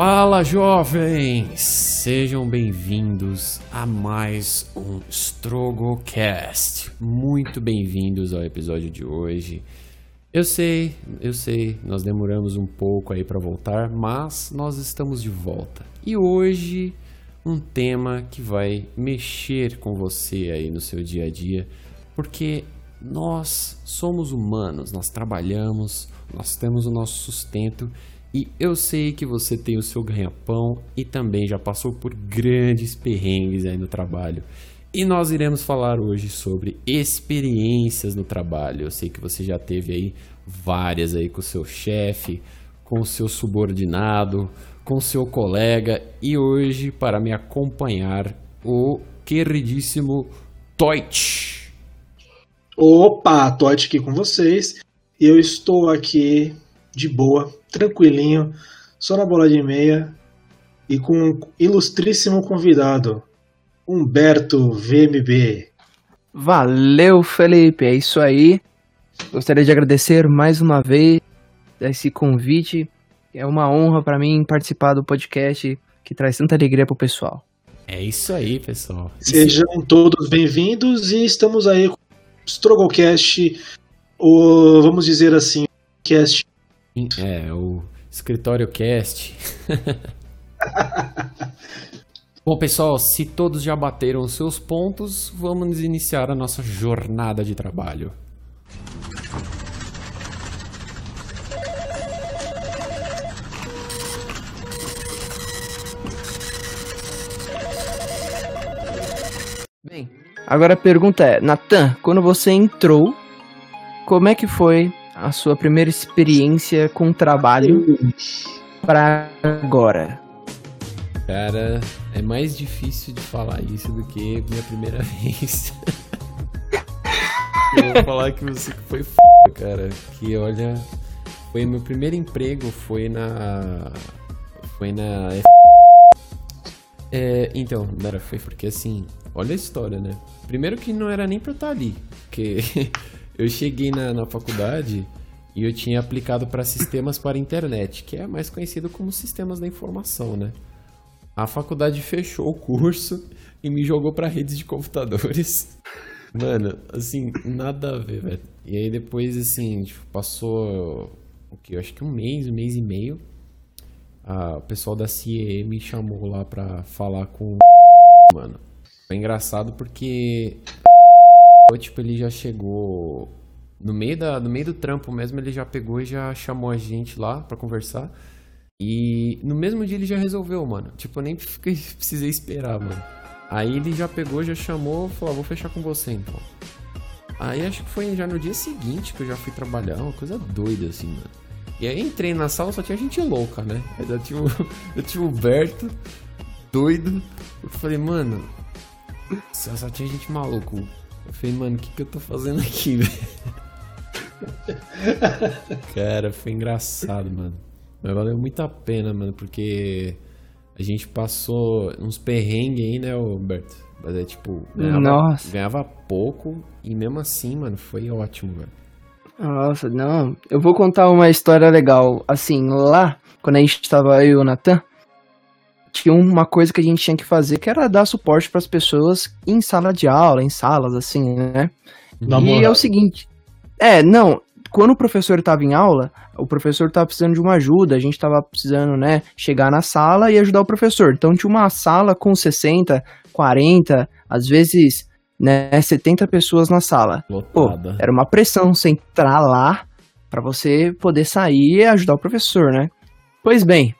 Fala jovens! Sejam bem-vindos a mais um Strogocast. Muito bem-vindos ao episódio de hoje. Eu sei, eu sei, nós demoramos um pouco aí para voltar, mas nós estamos de volta. E hoje um tema que vai mexer com você aí no seu dia a dia, porque nós somos humanos, nós trabalhamos, nós temos o nosso sustento e eu sei que você tem o seu ganha-pão e também já passou por grandes perrengues aí no trabalho. E nós iremos falar hoje sobre experiências no trabalho. Eu sei que você já teve aí várias aí com o seu chefe, com o seu subordinado, com o seu colega e hoje para me acompanhar o queridíssimo Toit. Opa, Toit aqui com vocês. Eu estou aqui de boa, tranquilinho, só na bola de meia e com um ilustríssimo convidado, Humberto VMB. Valeu, Felipe, é isso aí. Gostaria de agradecer mais uma vez esse convite. É uma honra para mim participar do podcast que traz tanta alegria pro pessoal. É isso aí, pessoal. Sejam todos bem-vindos e estamos aí com o Strogocast, o, vamos dizer assim, cast é, o Escritório Cast. Bom, pessoal, se todos já bateram seus pontos, vamos iniciar a nossa jornada de trabalho. Bem, agora a pergunta é, Natan, quando você entrou, como é que foi a sua primeira experiência com trabalho para agora? Cara, é mais difícil de falar isso do que minha primeira vez. Eu vou falar que você foi f, cara. Que olha, foi meu primeiro emprego, foi na. Foi na. É, então, não foi porque assim, olha a história, né? Primeiro que não era nem pra eu estar ali, porque eu cheguei na, na faculdade e eu tinha aplicado para sistemas para internet, que é mais conhecido como sistemas da informação, né? A faculdade fechou o curso e me jogou para redes de computadores. Mano, assim, nada a ver, velho. E aí depois, assim, tipo, passou o que? Eu acho que um mês, um mês e meio. A, o pessoal da CIE me chamou lá pra falar com o mano. Foi engraçado porque tipo, ele já chegou no meio, da, no meio do trampo mesmo, ele já pegou e já chamou a gente lá para conversar. E no mesmo dia ele já resolveu, mano. Tipo, eu nem precisei esperar, mano. Aí ele já pegou, já chamou, falou, ah, vou fechar com você então. Aí acho que foi já no dia seguinte que eu já fui trabalhar, uma coisa doida assim, mano. E aí entrei na sala, só tinha gente louca, né? Eu tinha, eu tinha o Berto, doido. Eu falei, mano, só, só tinha gente maluco. Eu falei, mano, o que, que eu tô fazendo aqui, velho? Cara, foi engraçado, mano. Mas valeu muito a pena, mano, porque a gente passou uns perrengues aí, né, Roberto? Mas é tipo, ganhava, Nossa. ganhava pouco e mesmo assim, mano, foi ótimo, velho. Nossa, não. Eu vou contar uma história legal. Assim, lá, quando a gente tava eu e o Natan, tinha uma coisa que a gente tinha que fazer que era dar suporte para as pessoas em sala de aula, em salas, assim, né? e é o seguinte, é, não. Quando o professor estava em aula, o professor estava precisando de uma ajuda, a gente estava precisando, né, chegar na sala e ajudar o professor. Então tinha uma sala com 60, 40, às vezes, né, 70 pessoas na sala. Pô, era uma pressão você entrar lá para você poder sair e ajudar o professor, né? Pois bem,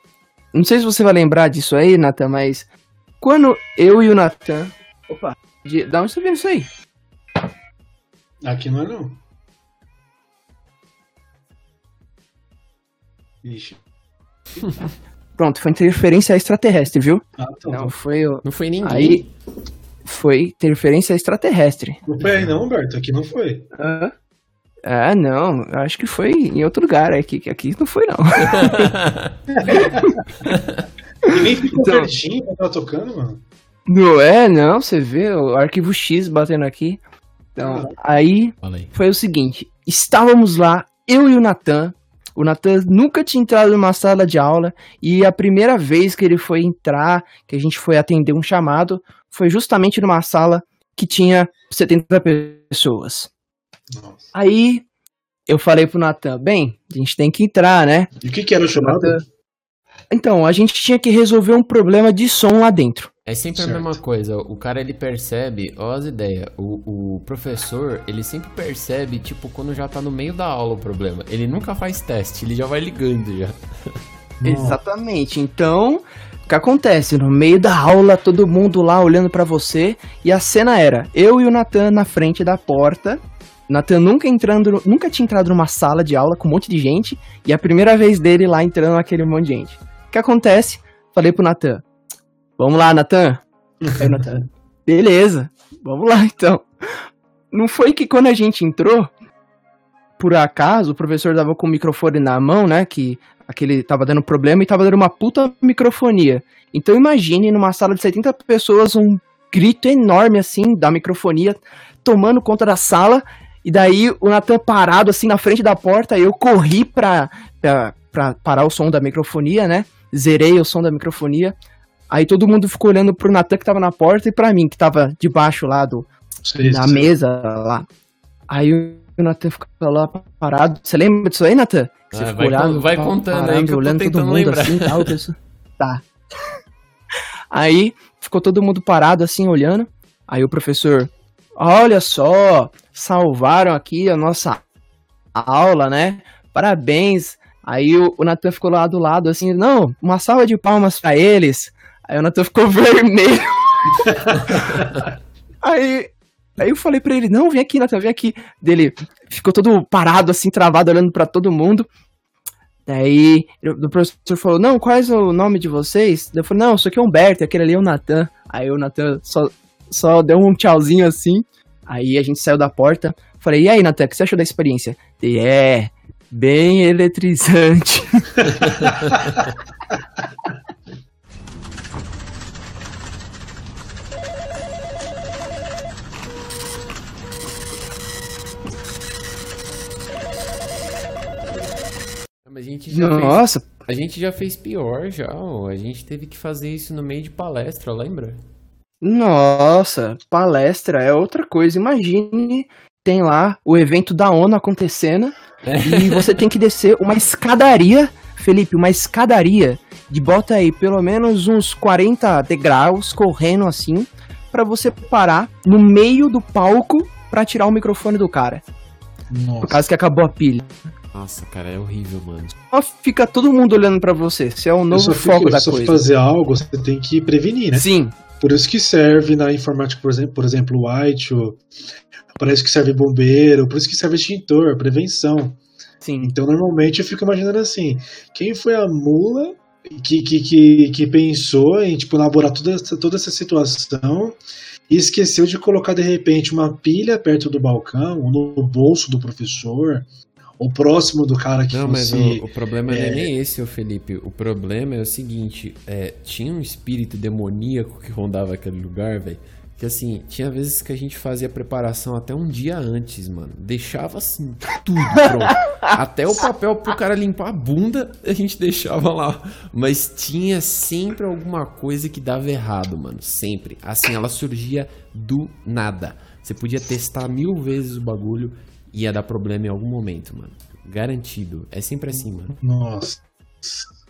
não sei se você vai lembrar disso aí, Nathan, mas quando eu e o Nathan. Opa, de, da onde você viu isso aí? Aqui não é não. Ixi. Pronto, foi interferência extraterrestre, viu? Ah, tá não foi Não foi ninguém. Aí foi interferência extraterrestre. Não foi aí não, Humberto, aqui não foi. Ah, ah não, acho que foi em outro lugar, aqui, aqui não foi não. e nem ficou então, pertinho quando tava tocando, mano. Não é, não, você vê o arquivo X batendo aqui. Então, aí foi o seguinte, estávamos lá, eu e o Natan, O Natan nunca tinha entrado numa sala de aula e a primeira vez que ele foi entrar, que a gente foi atender um chamado, foi justamente numa sala que tinha 70 pessoas. Nossa. Aí eu falei pro Natan, bem, a gente tem que entrar, né? E o que, que era o chamado? Então, a gente tinha que resolver um problema de som lá dentro. É sempre Certo. a mesma coisa. O cara ele percebe, ó as ideias. O, o professor, ele sempre percebe, tipo, quando já tá no meio da aula o problema. Ele nunca faz teste, ele já vai ligando já. Exatamente. Então, o que acontece? No meio da aula, todo mundo lá olhando pra você, e a cena era eu e o Natan na frente da porta. Natan nunca entrando, nunca tinha entrado numa sala de aula com um monte de gente, e a primeira vez dele lá entrando naquele monte de gente. O que acontece? Falei pro Natan: "Vamos lá, Natan". Aí o Natan: "Beleza. Vamos lá então". Não foi que quando a gente entrou, por acaso, o professor tava com o microfone na mão, né, que aquele tava dando problema e tava dando uma puta microfonia. Então imagine numa sala de 70 pessoas um grito enorme assim da microfonia tomando conta da sala e daí o Nathan parado assim na frente da porta, eu corri pra, pra, pra parar o som da microfonia, né? Zerei o som da microfonia. Aí todo mundo ficou olhando pro Nathan que tava na porta e pra mim que tava debaixo lá do, Sei, na sei. mesa lá. Aí o Nathan ficou lá parado. Você lembra disso aí, Nathan? Que Você Ah, ficou vai olhando, vai contando aí que eu tô olhando todo tentando mundo lembrar. assim, tal, pessoa. Tá. Aí ficou todo mundo parado assim, olhando. Aí o professor, olha só, salvaram aqui a nossa aula, né? Parabéns. Aí o, o Nathan ficou lá do lado assim, não, uma salva de palmas pra eles. Aí o Nathan ficou vermelho. aí, aí eu falei pra ele, não, vem aqui, Nathan, vem aqui. Dele ficou todo parado, assim, travado, olhando pra todo mundo. Daí o professor falou, não, qual é o nome de vocês? Eu falei, não, isso aqui é Humberto, aquele ali é o Nathan. Aí o Nathan só, só deu um tchauzinho assim. Aí a gente saiu da porta. Falei, e aí, Nathan, o que você achou da experiência? Ele, é, bem eletrizante. A gente já fez, Nossa, a gente já fez pior já, ó. A gente teve que fazer isso no meio de palestra, lembra? Nossa, palestra é outra coisa. Imagine, tem lá o evento da ONU acontecendo e você tem que descer uma escadaria, Felipe, uma escadaria de bota aí pelo menos uns 40 degraus correndo assim pra você parar no meio do palco pra tirar o microfone do cara, Nossa. por causa que acabou a pilha. Nossa, cara, é horrível, mano. Só fica todo mundo olhando pra você. Você é o novo só fico- foco da só coisa. fazer algo, você tem que prevenir, né? Sim, Por isso que serve na informática, por exemplo, por exemplo, o White, o- parece que serve bombeiro, por isso que serve extintor, prevenção. sim. Então, normalmente eu fico imaginando assim: quem foi a mula que, que, que, que pensou em tipo, elaborar toda essa, toda essa situação e esqueceu de colocar de repente uma pilha perto do balcão, ou no bolso do professor, ou próximo do cara que Não, mas fosse. o, o problema não é nem esse, ô Felipe. O problema é o seguinte: é, tinha um espírito demoníaco que rondava aquele lugar, velho. Que assim, tinha vezes que a gente fazia preparação até um dia antes, mano. Deixava assim, tudo pronto. até o papel pro cara limpar a bunda, a gente deixava lá. Mas tinha sempre alguma coisa que dava errado, mano. Sempre. Assim, ela surgia do nada. Você podia testar mil vezes o bagulho, ia dar problema em algum momento, mano. Garantido. É sempre assim, mano. Nossa.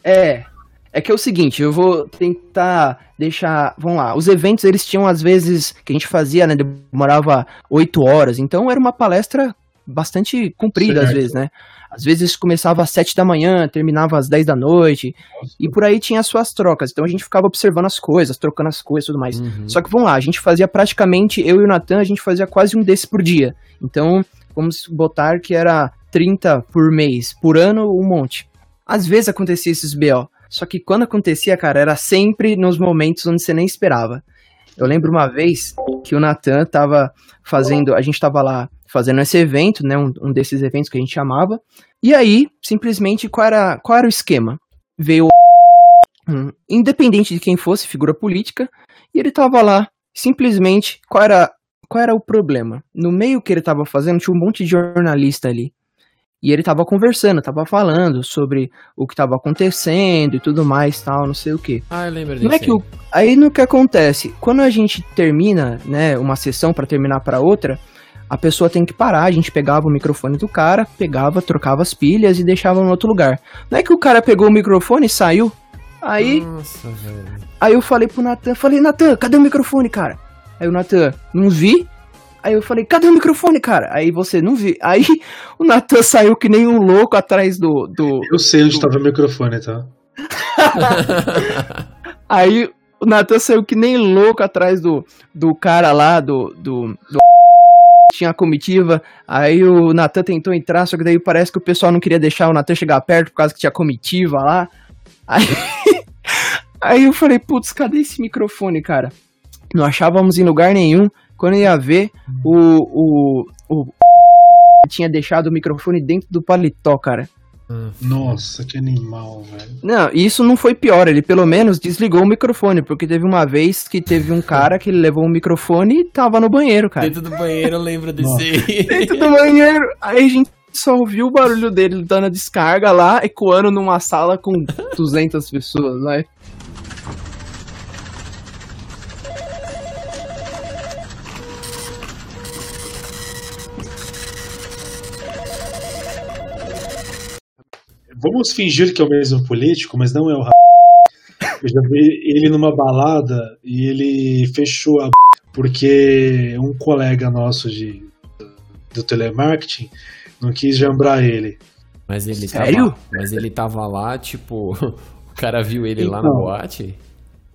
É. É que é o seguinte, eu vou tentar deixar. Vamos lá. Os eventos, eles tinham, às vezes, que a gente fazia, né? Demorava oito horas. Então era uma palestra bastante comprida, às Certo. vezes, né? Às vezes começava às sete da manhã, terminava às 10 da noite. E por aí tinha as suas trocas. Então a gente ficava observando as coisas, trocando as coisas e tudo mais. Uhum. Só que vamos lá, a gente fazia praticamente, eu e o Natan, a gente fazia quase um desses por dia. Então, vamos botar que era 30 por mês, por ano, um monte. Às vezes acontecia esses BO. Só que quando acontecia, cara, era sempre nos momentos onde você nem esperava. Eu lembro uma vez que o Natan tava fazendo, a gente tava lá fazendo esse evento, né, um, um desses eventos que a gente chamava. E aí, simplesmente, qual era, qual era o esquema? Veio independente de quem fosse, figura política, e ele tava lá, simplesmente, qual era, qual era o problema? No meio que ele tava fazendo, tinha um monte de jornalista ali. E ele tava conversando, tava falando sobre o que tava acontecendo e tudo mais, tal, não sei o que. Ah, eu lembro disso. Não é que o, aí no que acontece, quando a gente termina, né, uma sessão para terminar para outra, a pessoa tem que parar, a gente pegava o microfone do cara, pegava, trocava as pilhas e deixava no outro lugar. Não é que o cara pegou o microfone e saiu? Aí, Nossa, velho. aí eu falei pro Natan, falei, Natan, cadê o microfone, cara? Aí o Natan, não vi. Aí eu falei, cadê o microfone, cara? Aí você, não vi. Aí o Natan saiu que nem um louco atrás do, do, Eu sei onde tava o microfone, tá? Aí o Natan saiu que nem louco atrás do, do cara lá, do, do, do- Tinha a comitiva. Aí o Natan tentou entrar, só que daí parece que o pessoal não queria deixar o Natan chegar perto por causa que tinha comitiva lá. Aí, aí eu falei, putz, cadê esse microfone, cara? Não achávamos em lugar nenhum. Quando eu ia ver, o, o, o tinha deixado o microfone dentro do paletó, cara. Nossa, que animal, velho. Não, isso não foi pior, ele pelo menos desligou o microfone, porque teve uma vez que teve um cara que levou um microfone e tava no banheiro, cara. Dentro do banheiro eu lembro desse aí. Dentro do banheiro, aí a gente só ouviu o barulho dele dando a descarga lá, ecoando numa sala com 200 pessoas, vai. Vamos fingir que é o mesmo político, mas não é o Ra- Eu já vi ele numa balada e ele fechou a porque um colega nosso de, do telemarketing não quis jambrar ele. Mas ele Sério? tava. Mas ele tava lá, tipo. O cara viu ele lá na Então. boate?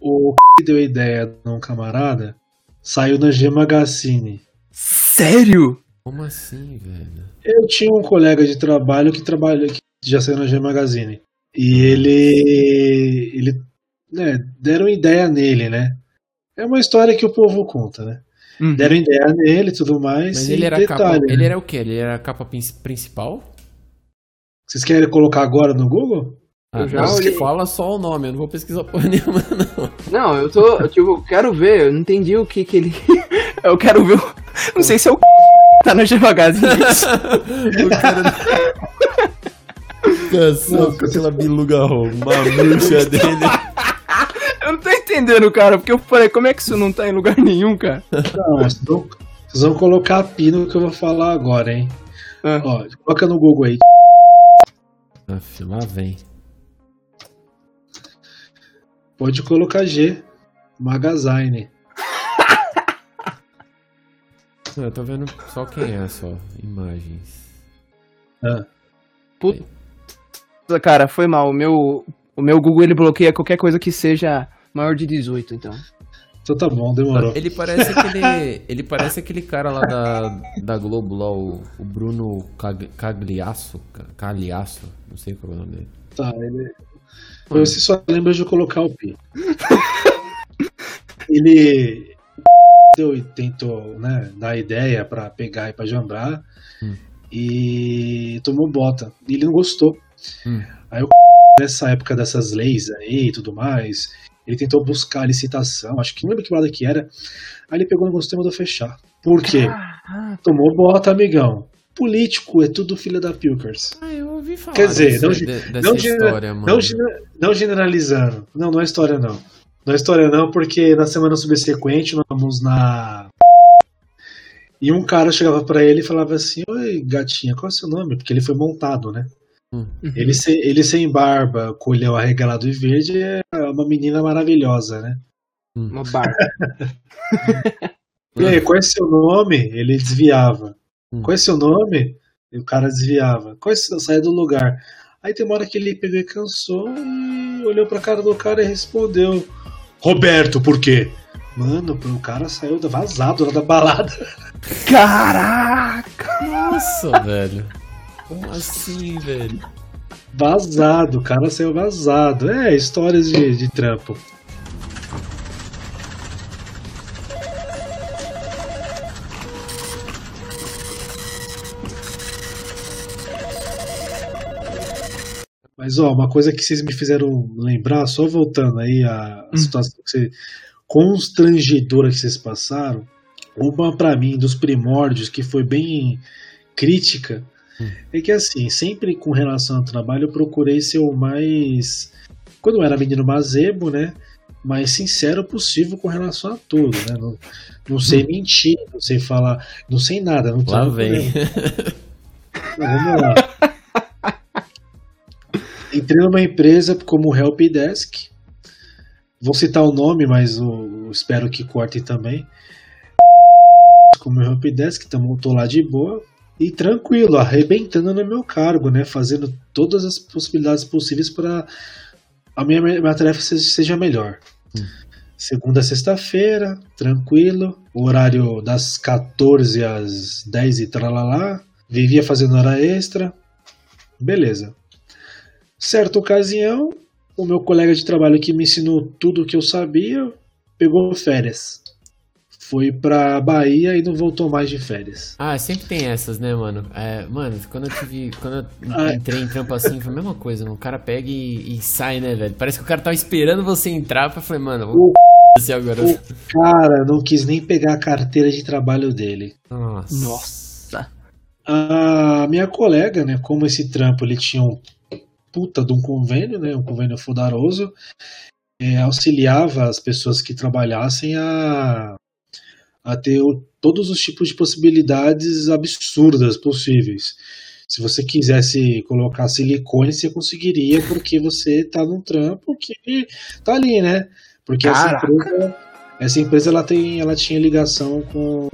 O que deu a ideia de um camarada saiu na G Magazine. Sério? Como assim, velho? Eu tinha um colega de trabalho que trabalha que já saiu na G Magazine. E ele. ele né, deram ideia nele, né? É uma história que o povo conta, né? Uhum. Deram ideia nele e tudo mais. Mas ele era detalhe, capa. né? Ele era o quê? Ele era a capa prin- principal? Vocês querem colocar agora no Google? Ah, Eu já não, olhei. fala só o nome, eu não vou pesquisar porra nenhuma, não. Não, eu tô, eu, tipo, quero ver, eu não entendi o que que ele... eu quero ver, o- não sei se é o tá na G Magazine. o cara. Com aquela biluga ro- uma murcha dele. Eu não tô entendendo, cara, porque eu falei, como é que isso não tá em lugar nenhum, cara? Não, vocês vão, vocês vão colocar a pi no que eu vou falar agora, hein? Ah. Ó, coloca no Google aí. Aff, lá vem. Pode colocar G. Magazine. Não, eu tô vendo só quem é, só. Imagens. Cara, foi mal, o meu, o meu Google ele bloqueia qualquer coisa que seja maior de 18, então. Então tá bom, demorou. Ele parece aquele. Ele parece aquele cara lá da, da Globo lá, o, o Bruno Cag- Cagliasso. Ca- Cagliasso, não sei qual é o nome dele. Tá, ele. Você só lembra de colocar o pi. ele deu e tentou né, dar ideia pra pegar e pra jambrar Hum. e tomou bota. E ele não gostou. Hum. Aí o nessa época dessas leis aí e tudo mais, ele tentou buscar a licitação, acho que não lembro que lado que era. Aí ele pegou o negócio e mandou fechar. Por quê? Tomou bota, amigão. Político é tudo filha da Pilkers. Ah, eu ouvi falar Quer dizer, dessa, não- de- dessa não história, mano. Não, não generalizando. Não, não é história não. Não é história não, porque na semana subsequente nós vamos na. E um cara chegava pra ele e falava assim: Oi, gatinha, qual é o seu nome? Porque ele foi montado, né? Hum. Ele, sem, ele sem barba, com olhão arregalado e verde, é uma menina maravilhosa, né? Uma barba. E aí, qual é seu nome? Ele desviava. Hum. Qual é seu nome? E o cara desviava. Qual é seu... Sai do lugar. Aí tem uma hora que ele pegou e cansou e olhou pra cara do cara e respondeu: Roberto, por quê? Mano, o cara saiu da- vazado lá da balada. Caraca! Nossa, velho. Como assim, velho? Vazado, o cara saiu vazado. É, histórias de, de trampo. Mas ó, uma coisa que vocês me fizeram lembrar, só voltando aí a, Hum. situação que você, constrangedora que vocês passaram, uma pra mim dos primórdios que foi bem crítica é que assim, sempre com relação ao trabalho eu procurei ser o mais. Quando eu era menino mazebo, né? Mais sincero possível com relação a tudo, né? Não, não sei mentir, não sei falar, não sei nada. Não Lá vem. Não, vamos lá. Entrei numa empresa como helpdesk. Vou citar o nome, mas eu espero que cortem também. Como helpdesk, então tô lá de boa e tranquilo, arrebentando no meu cargo, né? Fazendo todas as possibilidades possíveis para a minha, minha tarefa seja melhor. Hum. Segunda a sexta-feira, tranquilo, horário das 14 às 10 e tralalá, vivia fazendo hora extra, beleza. Certa ocasião, o meu colega de trabalho que me ensinou tudo o que eu sabia pegou férias. Foi pra Bahia e não voltou mais de férias. Ah, sempre tem essas, né, mano? É, mano, quando eu tive. Quando eu ah. entrei em trampo assim, foi a mesma coisa, mano. O cara pega e, e, sai, né, velho? Parece que o cara tava esperando você entrar pra falar, mano, vou o, agora. O cara não quis nem pegar a carteira de trabalho dele. Nossa. Nossa. A minha colega, né, como esse trampo ele tinha um puta de um convênio, né, um convênio fudaroso, é, auxiliava as pessoas que trabalhassem a, a ter o, todos os tipos de possibilidades absurdas possíveis. Se você quisesse colocar silicone, você conseguiria, porque você está num trampo que tá ali, né? Porque essa empresa, essa empresa ela tem, ela tinha ligação com,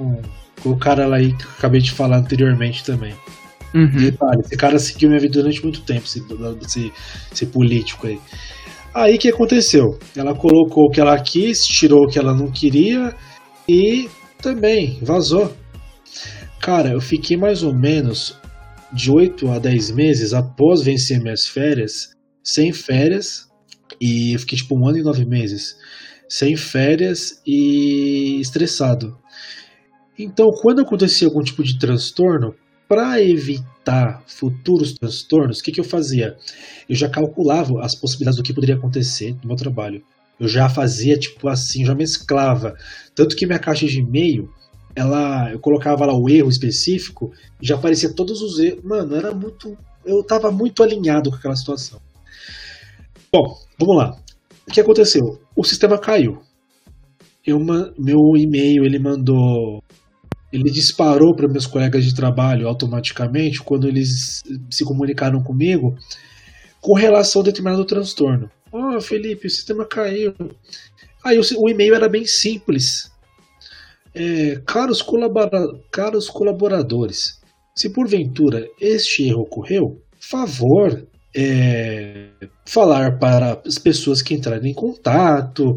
com o cara lá aí que eu acabei de falar anteriormente também. Uhum. Detalhe, esse cara seguiu minha vida durante muito tempo, esse, esse, esse político aí. Aí que aconteceu? Ela colocou o que ela quis, tirou o que ela não queria e também vazou. Cara, eu fiquei mais ou menos de 8 a 10 meses após vencer minhas férias, sem férias, e eu fiquei tipo um ano e nove meses, sem férias e estressado. Então, quando acontecia algum tipo de transtorno, para evitar futuros transtornos, o que, que eu fazia? Eu já calculava as possibilidades do que poderia acontecer no meu trabalho. Eu já fazia tipo assim, já mesclava. Tanto que minha caixa de e-mail, ela, eu colocava lá o erro específico e já aparecia todos os erros. Mano, era muito. Eu tava muito alinhado com aquela situação. Bom, vamos lá. O que aconteceu? O sistema caiu. Eu, meu e-mail ele mandou ele disparou para meus colegas de trabalho automaticamente quando eles se comunicaram comigo com relação a determinado transtorno. Oh, Felipe, o sistema caiu. Aí o, o e-mail era bem simples. É, caros, colabora, caros colaboradores, se porventura este erro ocorreu, favor é, falar para as pessoas que entrarem em contato.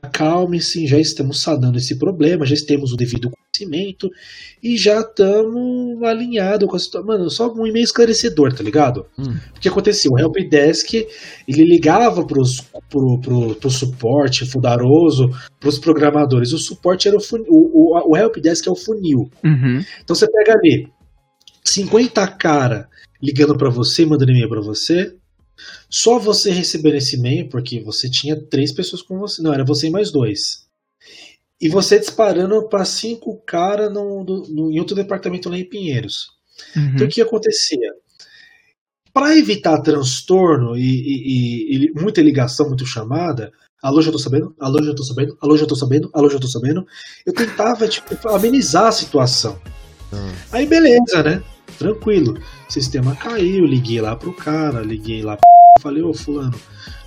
Acalme-se, já estamos sanando esse problema, já temos o devido conhecimento e já estamos alinhados com a situação. Mano, só um e-mail esclarecedor, tá ligado? Hum. O que aconteceu? O Helpdesk ele ligava pros, pro, pro, pro suporte fudaroso, pros programadores. O suporte era o funil. O, o, o Helpdesk é o funil. Uhum. Então você pega ali 50 cara ligando para você, mandando e-mail para você. Só você recebendo esse e-mail, porque você tinha três pessoas com você. Não, era você e mais dois e você disparando para cinco caras em outro departamento lá em Pinheiros. Uhum. Então o que acontecia? Para evitar transtorno e, e, e, muita ligação, muito chamada, alô, já tô sabendo, alô, já tô sabendo, alô, já tô sabendo, alô, já tô sabendo, eu tentava tipo, amenizar a situação. Uhum. Aí beleza, né? Tranquilo. O sistema caiu, liguei lá pro cara, liguei lá pro... Falei, ô fulano,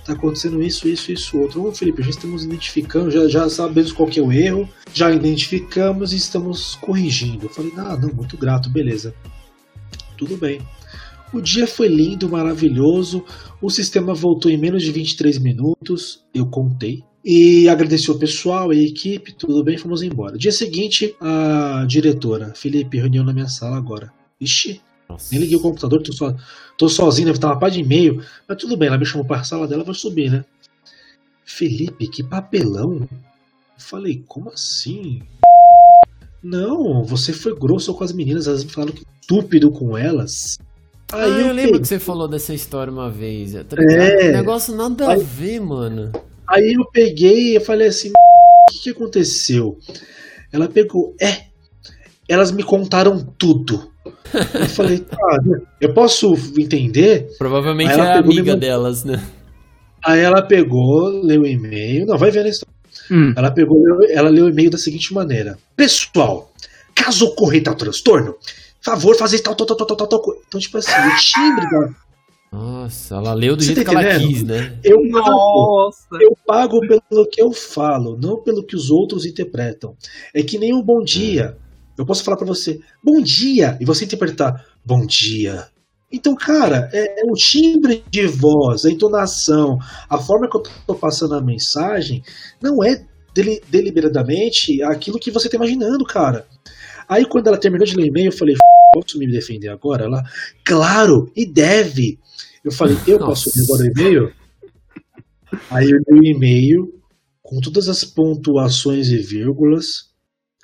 tá acontecendo isso, isso, isso, outro. Ô, Felipe, já estamos identificando, já, já sabemos qual que é o erro, já identificamos e estamos corrigindo. Eu falei, ah, não, muito grato, beleza. Tudo bem. O dia foi lindo, maravilhoso. O sistema voltou em menos de 23 minutos, eu contei. E agradeci o pessoal, a equipe, tudo bem, fomos embora. Dia seguinte, a diretora, Felipe, reunião na minha sala agora. Ixi, nossa. Nem liguei o computador, tô, so, tô sozinho, deve estar uma pá de e-mail. Mas tudo bem, ela me chamou para a sala dela, vou subir, né? Felipe, que papelão. Eu falei, como assim? Não, você foi grosso com as meninas, elas me falaram que estúpido com elas. Aí ah, eu, eu lembro peguei... que você falou dessa história uma vez. É. Negócio nada aí, a ver, mano. Aí eu peguei e falei assim: o que, que aconteceu? Ela pegou, é, elas me contaram tudo. Eu falei, tá, eu posso entender. Provavelmente é amiga delas, né? Aí ela pegou, leu o e-mail. Não, vai ver a história. Hum. Ela pegou, ela leu o e-mail da seguinte maneira: Pessoal, caso ocorra tal transtorno, favor fazer tal, tal, tal, tal, tal, tal. Então, tipo assim, o timbre da. Nossa, ela leu do Você jeito tá que ela quis, né? Eu pago, eu pago pelo que eu falo, não pelo que os outros interpretam. É que nem um bom dia. Eu posso falar para você, bom dia, e você interpretar, bom dia. Então, cara, é, é, o timbre de voz, a entonação, a forma que eu tô passando a mensagem, não é deli deliberadamente aquilo que você tá imaginando, cara. Aí, quando ela terminou de ler e-mail, eu falei, posso me defender agora? Ela, claro, e deve. Eu falei, eu posso ler agora o e-mail? Aí eu li o e-mail com todas as pontuações e vírgulas.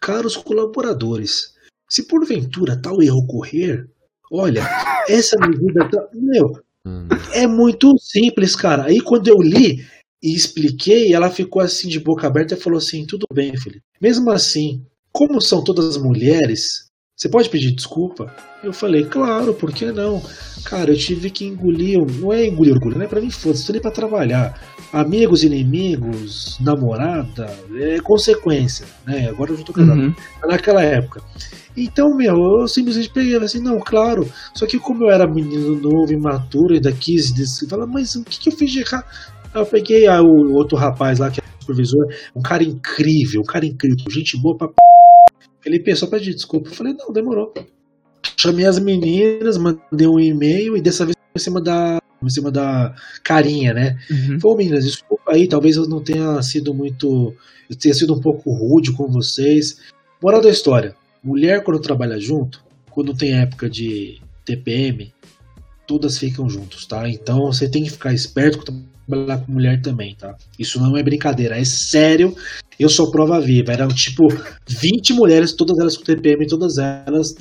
Caros colaboradores, se porventura tal erro ocorrer, olha, essa medida tá. Meu, hum. é muito simples, cara. Aí quando eu li e expliquei, ela ficou assim de boca aberta e falou assim: tudo bem, Felipe. Mesmo assim, como são todas mulheres, você pode pedir desculpa? Eu falei, claro, por que não? Cara, eu tive que engolir, não é engolir orgulho, não é pra mim, foda-se, tô ali pra trabalhar. Amigos, inimigos, namorada, é consequência, né? Agora eu já tô casado. Uhum. Naquela época. Então, meu, eu simplesmente peguei assim, não, claro. Só que como eu era menino novo, imaturo, ainda quis decidir, falar, mas o que, que eu fiz de errado? Eu peguei ah, o outro rapaz lá, que é supervisor, um cara incrível, um cara incrível, gente boa pra p Felipe, só pedir desculpa. Eu falei, não, demorou. Chamei as meninas, mandei um e-mail e dessa vez em cima da, em cima da carinha, né? Uhum. Falei, meninas, desculpa aí, talvez eu não tenha sido muito. Eu tenha sido um pouco rude com vocês. Moral da história: mulher, quando trabalha junto, quando tem época de TPM, todas ficam juntos, tá? Então você tem que ficar esperto trabalhar com mulher também, tá? Isso não é brincadeira, é sério. Eu sou prova viva. Eram tipo 20 mulheres, todas elas com TPM, todas elas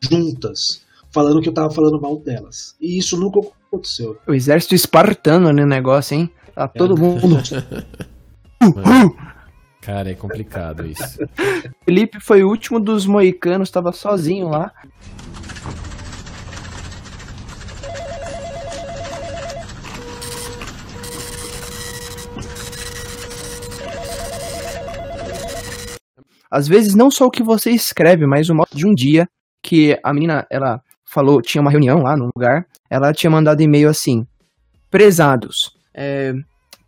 juntas, falando que eu tava falando mal delas. E isso nunca aconteceu. O exército espartano, né, negócio, hein? Tá todo é. mundo. Cara, é complicado isso. Felipe foi o último dos moicanos, tava sozinho lá. Às vezes não só o que você escreve, mas o modo de um dia que a menina, ela falou, tinha uma reunião lá no lugar, ela tinha mandado e-mail assim: Prezados, é,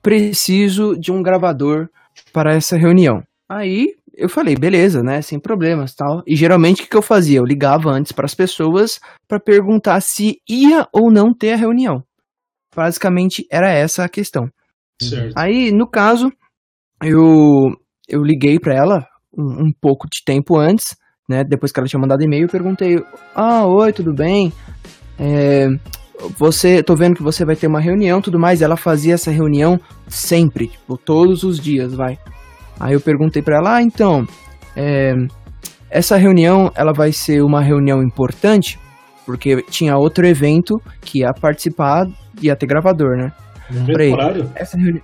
preciso de um gravador para essa reunião. Aí eu falei, beleza, né, sem problemas tal. E geralmente o que, eu fazia? Eu ligava antes para as pessoas para perguntar se ia ou não ter a reunião. Basicamente era essa a questão. Certo. Aí, no caso, eu, eu liguei para ela, um, um pouco de tempo antes, né? Depois que ela tinha mandado e-mail, eu perguntei: Ah, oi, tudo bem? É, você, tô vendo que você vai ter uma reunião, tudo mais. Ela fazia essa reunião sempre, tipo, todos os dias, vai. Aí eu perguntei para ela: Ah, então, é, essa reunião, ela vai ser uma reunião importante, porque tinha outro evento que ia participar, ia ter gravador, né? Um horário? Essa reunião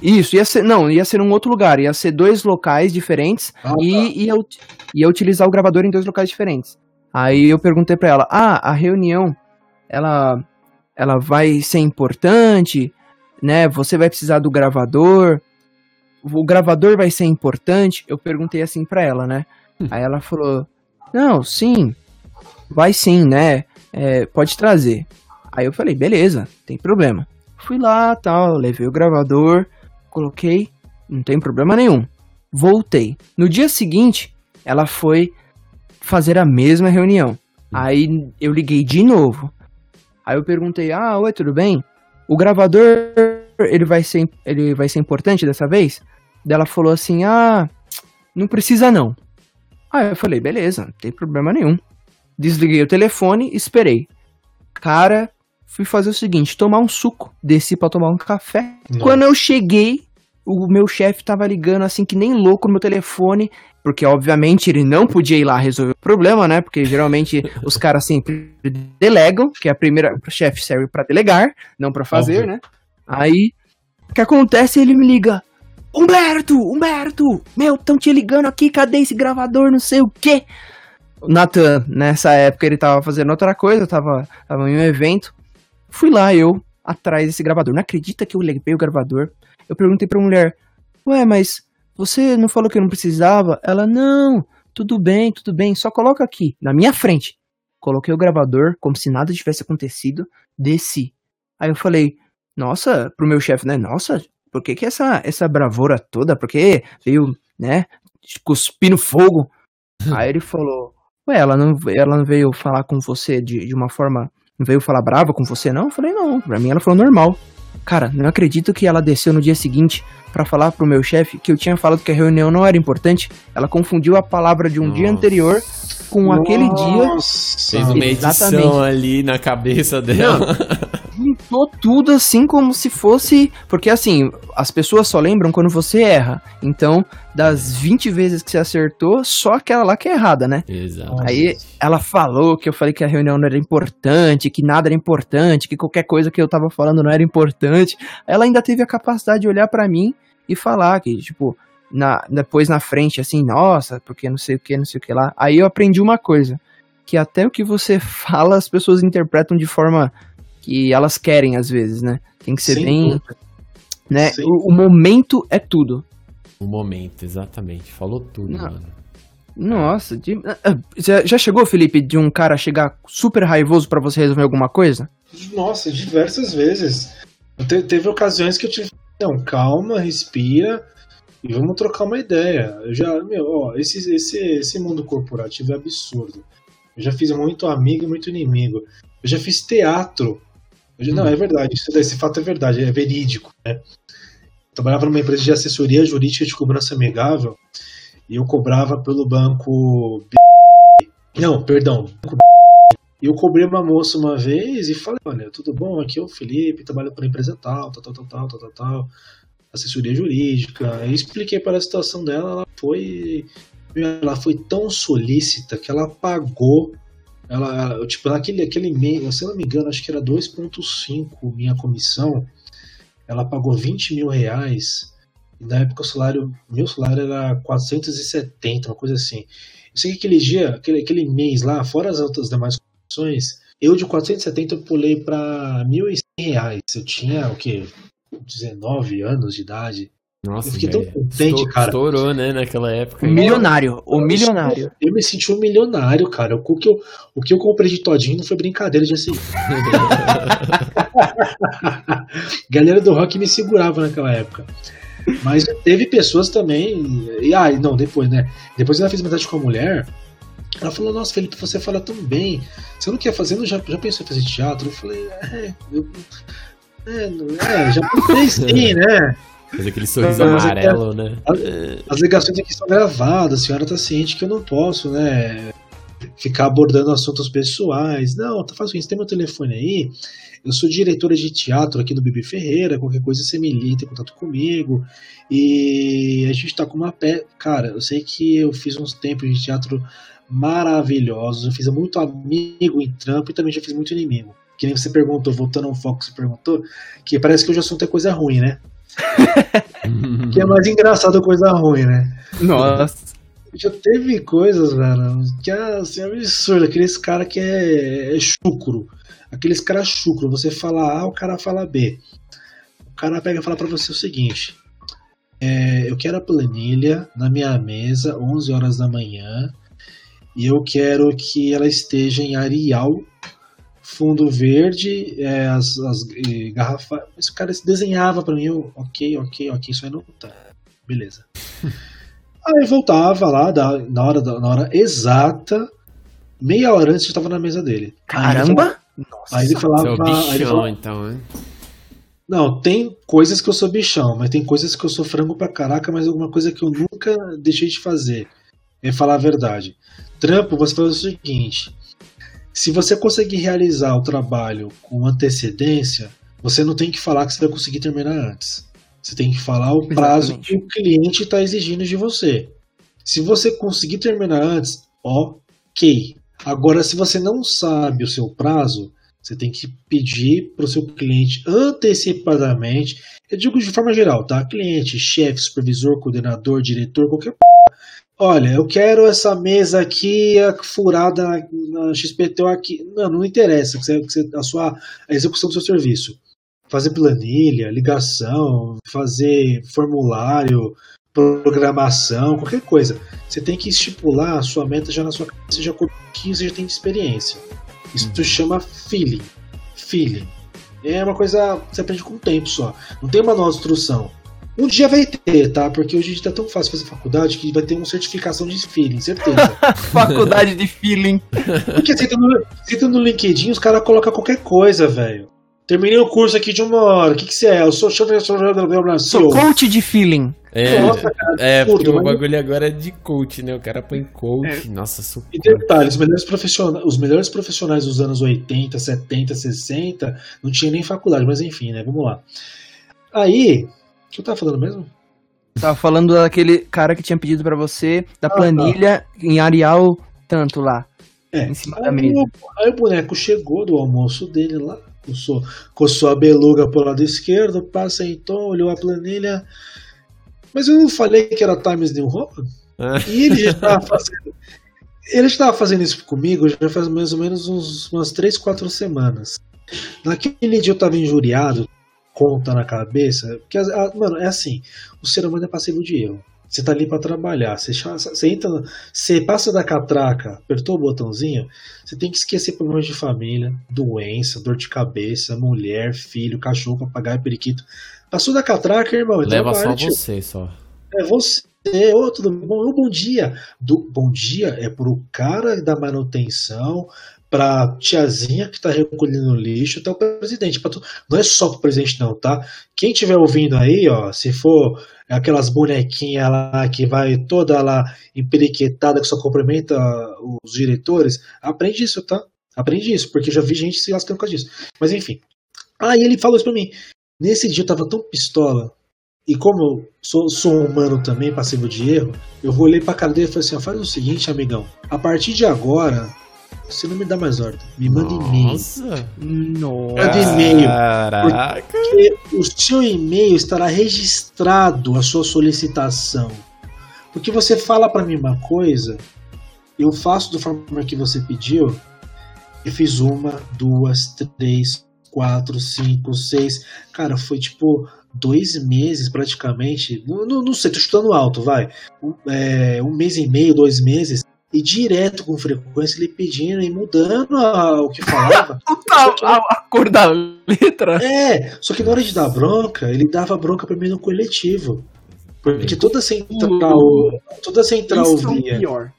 isso, ia ser. Não, ia ser um outro lugar. Ia ser dois locais diferentes ah, e tá. ia, ia utilizar o gravador em dois locais diferentes. Aí eu perguntei pra ela: Ah, a reunião, ela, ela vai ser importante, né? Você vai precisar do gravador. O gravador vai ser importante. Eu perguntei assim pra ela, né? Hum. Aí ela falou: Não, sim, vai sim, né? É, pode trazer. Aí eu falei: Beleza, tem problema. Fui lá, tal, levei o gravador coloquei, não tem problema nenhum. Voltei. No dia seguinte, ela foi fazer a mesma reunião. Aí eu liguei de novo. Aí eu perguntei: "Ah, oi, tudo bem? O gravador ele vai ser ele vai ser importante dessa vez?" Ela falou assim: "Ah, não precisa não." Aí eu falei: "Beleza, não tem problema nenhum." Desliguei o telefone, esperei. Cara, fui fazer o seguinte: tomar um suco. Desci para tomar um café. Quando eu cheguei, o meu chefe tava ligando assim que nem louco no meu telefone, porque obviamente ele não podia ir lá resolver o problema, né? Porque geralmente os caras sempre delegam, que é a primeira o chefe serve para delegar, não para fazer, Óbvio. né? Aí o que acontece? Ele me liga: "Humberto, Humberto, meu, tão te ligando aqui, cadê esse gravador, não sei o quê?" O Nathan, nessa época, ele tava fazendo outra coisa, tava, tava em um evento. Fui lá, eu, atrás desse gravador. Não acredita que eu levei o gravador? Eu perguntei pra mulher, ué, mas você não falou que eu não precisava? Ela, não, tudo bem, tudo bem, só coloca aqui, na minha frente. Coloquei o gravador, como se nada tivesse acontecido, desci. Aí eu falei, nossa, pro meu chefe, né? Nossa, por que que essa, essa bravura toda? Porque veio, né, cuspindo fogo. Aí ele falou, ué, ela não, ela não veio falar com você de, de uma forma, veio falar brava com você não? Eu falei, não, pra mim ela falou normal. Cara, não acredito que ela desceu no dia seguinte para falar pro meu chefe que eu tinha falado que a reunião não era importante. Ela confundiu a palavra de um dia Nossa. anterior com Nossa. aquele dia. Fez uma edição ali na cabeça dela. Juntou tudo assim como se fosse. Porque assim, as pessoas só lembram quando você erra. Então, das 20 vezes que você acertou, só aquela lá que é errada, né? Exato. Aí ela falou que eu falei que a reunião não era importante, que nada era importante, que qualquer coisa que eu tava falando não era importante. Ela ainda teve a capacidade de olhar pra mim e falar que, tipo, na, depois na frente, assim, nossa, porque não sei o que, não sei o que lá. Aí eu aprendi uma coisa, que até o que você fala as pessoas interpretam de forma que elas querem às vezes, né? Tem que ser Sem bem, dúvida. né? O, o momento é tudo. O momento, exatamente. Falou tudo, Não. mano. Nossa, de- ah, ah, já chegou, Felipe, de um cara chegar super raivoso pra você resolver alguma coisa? Nossa, diversas vezes. Te- teve ocasiões que eu tive. Não, calma, respira e vamos trocar uma ideia. Eu já, meu, ó, esse, esse, esse mundo corporativo é absurdo. Eu já fiz muito amigo e muito inimigo. Eu já fiz teatro. Não, é verdade. Esse fato é verdade, é verídico. Né? Trabalhava numa empresa de assessoria jurídica de cobrança amigável e eu cobrava pelo banco. Não, perdão. E eu cobri uma moça uma vez e falei: Olha, tudo bom? Aqui é o Felipe, trabalho para uma empresa tal, tal, tal, tal, tal, tal, tal, assessoria jurídica. Eu expliquei para a situação dela, ela foi. Ela foi tão solícita que ela pagou ela, tipo, naquele aquele mês, se eu não me engano, acho que era 2,5 minha comissão. Ela pagou 20 mil reais. E na época o salário, meu salário era 470, uma coisa assim. Eu sei que aquele dia, aquele, aquele mês lá, fora as outras demais opções, eu de 470 eu pulei para 1.100 reais. Eu tinha o quê? 19 anos de idade. Nossa, Eu fiquei tão contente, Estou- cara. Estourou, né, naquela época. O milionário, o milionário. Eu me senti um milionário, cara. O que eu, o que eu comprei de todinho não foi brincadeira de assim. Galera do rock me segurava naquela época. Mas teve pessoas também. E ah, não, depois, né? Depois ela fez amizade com a mulher. Ela falou, nossa, Felipe, você fala tão bem. Você não quer fazer? Não, já, já pensou em fazer teatro? Eu falei, é, eu, é, não- é, já pensei sim, né? Fez aquele sorriso Mas é- amarelo, né? As ligações aqui são gravadas, a senhora tá ciente que eu não posso, né? Ficar abordando assuntos pessoais. Não, tá fazendo isso, tem meu telefone aí. Eu sou diretora de teatro aqui no Bibi Ferreira, qualquer coisa você me liga, tem contato comigo. E a gente tá com uma pé. Cara, eu sei que eu fiz uns tempos de teatro maravilhosos. Eu fiz muito amigo em trampo e também já fiz muito inimigo. Que nem você perguntou, voltando ao foco você perguntou, que parece que hoje o assunto é coisa ruim, né? Que é mais engraçado coisa ruim, né? Nossa. Já teve coisas, velho, que é assim, absurdo. Aqueles cara que é, é chucro. Aqueles cara chucro. Você fala A, o cara fala B. O cara pega e fala pra você o seguinte: é, Eu quero a planilha na minha mesa, 11 horas da manhã, e eu quero que ela esteja em Arial, fundo verde, é, as, as eh, garrafas. Esse cara desenhava pra mim, eu, ok, ok, ok, isso aí não tá. Beleza. Aí voltava lá, da- na, hora, da- na hora exata, meia hora antes eu estava na mesa dele. Caramba! Aí ele falava. é o aí ele bichão, falava- então, né? não, tem coisas que eu sou bichão, mas tem coisas que eu sou frango pra caraca, mas alguma coisa que eu nunca deixei de fazer. É falar a verdade. Trampo, você faz o seguinte: se você conseguir realizar o trabalho com antecedência, você não tem que falar que você vai conseguir terminar antes. Você tem que falar o prazo Exatamente. que o cliente está exigindo de você. Se você conseguir terminar antes, ok. Agora, se você não sabe o seu prazo, você tem que pedir para o seu cliente antecipadamente. Eu digo de forma geral, tá? Cliente, chefe, supervisor, coordenador, diretor, qualquer p... Olha, eu quero essa mesa aqui a furada na XPTO aqui. Não, não interessa que você, que você, a sua a execução do seu serviço. Fazer planilha, ligação, fazer formulário, programação, qualquer coisa. Você tem que estipular a sua meta já na sua cabeça, já com o que você já tem de experiência. Isso uhum. chama feeling. Feeling. É uma coisa que você aprende com o tempo só. Não tem uma nova instrução. Um dia vai ter, tá? Porque hoje em dia tá tão fácil fazer faculdade que vai ter uma certificação de feeling, certeza. faculdade de feeling. Porque você entra no, você no LinkedIn, os caras colocam qualquer coisa, velho. Terminei o curso aqui de uma hora. O que, que você é? Eu sou, sou, sou, sou coach de feeling. É, Nossa, cara, é porque o bagulho agora é de coach, né? O cara põe coach. É. Nossa, super. E detalhe, os melhores, profissionais, os melhores profissionais dos anos 80, 70, 60 não tinha nem faculdade, mas enfim, né? Vamos lá. Aí, o que eu tava falando mesmo? Tava falando daquele cara que tinha pedido para você da ah, planilha tá. em Arial tanto lá. É. Em cima aí, da mesa. aí o boneco chegou do almoço dele lá coçou, coçou a beluga pro lado esquerdo, passa então, olhou a planilha. Mas eu não falei que era Times New Roman? É. E ele já estava fazendo. Ele estava fazendo isso comigo já faz mais ou menos uns, umas 3, 4 semanas. Naquele dia eu estava injuriado, conta na cabeça, porque, mano, é assim: o ser humano é passivo de erro. Você tá ali para trabalhar. Você, você, entra, você passa da catraca, apertou o botãozinho, você tem que esquecer problemas de família, doença, dor de cabeça, mulher, filho, cachorro, papagaio, periquito. Passou da catraca, irmão. Leva só você só. É você. Ô, tudo bom? Bom dia. Do, bom dia é pro cara da manutenção, pra tiazinha que tá recolhendo lixo, até o presidente. Tu... Não é só pro presidente, não, tá? Quem tiver ouvindo aí, ó, se for aquelas bonequinhas lá que vai toda lá emperiquetada que só cumprimenta os diretores, aprende isso, tá? Aprende isso, porque já vi gente se lascando com disso. Mas enfim. Aí ele falou isso pra mim. Nesse dia eu tava tão pistola, e como eu sou, sou humano também, passivo de erro, eu olhei pra cara dele e falei assim: faz o seguinte, amigão. A partir de agora, você não me dá mais ordem. Me manda e-mail. Nossa! Manda e-mail. Caraca! Porque o seu e-mail estará registrado a sua solicitação. Porque você fala para mim uma coisa, eu faço da forma que você pediu, eu fiz uma, duas, três, quatro, cinco, seis. Cara, foi tipo dois meses praticamente. Não, não, sei, tô chutando alto, vai. Um, é, um mês e meio, dois meses e direto com frequência ele pedindo e mudando a, o que falava. a, a, cor da letra. É, só que na hora de dar bronca, ele dava bronca pra mim no coletivo. Porque toda central. Uh, toda central via. É pior.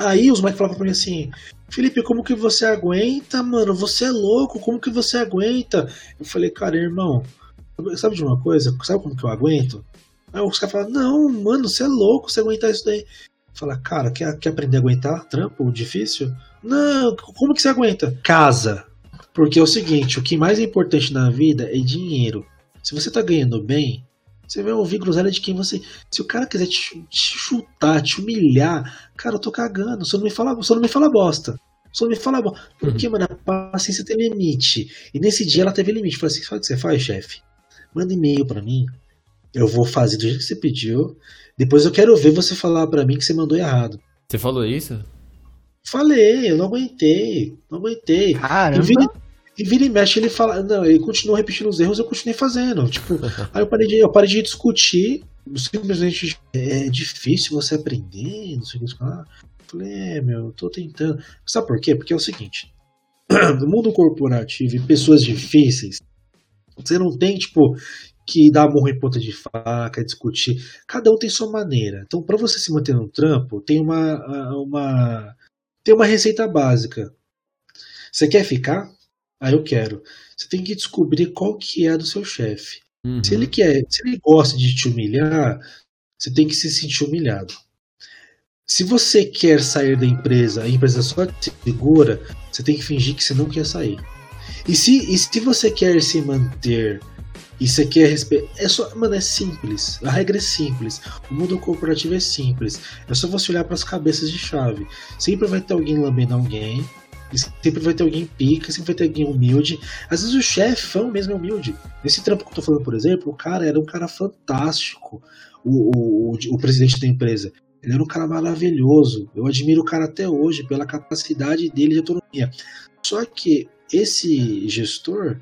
Aí os moleques falavam pra mim assim: Felipe, como que você aguenta, mano? Você é louco, como que você aguenta? Eu falei, cara, irmão, sabe de uma coisa? Sabe como que eu aguento? Aí os caras falam, não, mano, você é louco, você aguentar isso daí. Fala, cara, quer, quer aprender a aguentar trampo difícil? Não, como que você aguenta? Casa. Porque é o seguinte, o que mais é importante na vida é dinheiro. Se você tá ganhando bem, você vai ouvir groselha de quem você. Se o cara quiser te, te, chutar, te humilhar, cara, eu tô cagando. Só não me fala, só não me fala bosta. Só não me fala bosta. Porque, uhum. mano, a paciência tem limite. E nesse dia ela teve limite. Falei assim: sabe o que você faz, chefe? Manda e-mail para mim. Eu vou fazer do jeito que você pediu. Depois eu quero ver você falar para mim que você mandou errado. Você falou isso? Falei, eu não aguentei. Não aguentei. Caramba. E vira, e vira e mexe, ele fala. Não, ele continuou repetindo os erros, eu continuei fazendo. Tipo, aí eu parei de, eu parei de discutir. Simplesmente é difícil você aprender, não sei o que falar. Falei, é, meu, eu tô tentando. Sabe por quê? Porque é o seguinte: no mundo corporativo e pessoas difíceis, você não tem, tipo, que dá morro em ponta de faca, discutir. Cada um tem sua maneira. Então, para você se manter no trampo, tem uma, uma tem uma receita básica. Você quer ficar? Ah, eu quero. Você tem que descobrir qual que é do seu chefe. Uhum. Se ele quer, se ele gosta de te humilhar, você tem que se sentir humilhado. Se você quer sair da empresa, a empresa só te segura, você tem que fingir que você não quer sair. E se, e se você quer se manter isso aqui é respeito. É só, mano, é simples. A regra é simples. O mundo corporativo é simples. É só você olhar para as cabeças de chave. Sempre vai ter alguém lambendo alguém. Sempre vai ter alguém pica, sempre vai ter alguém humilde. Às vezes o chefão mesmo é humilde. Nesse trampo que eu tô falando, por exemplo, o cara era um cara fantástico. O, o, o, o presidente da empresa. Ele era um cara maravilhoso. Eu admiro o cara até hoje pela capacidade dele de autonomia. Só que esse gestor,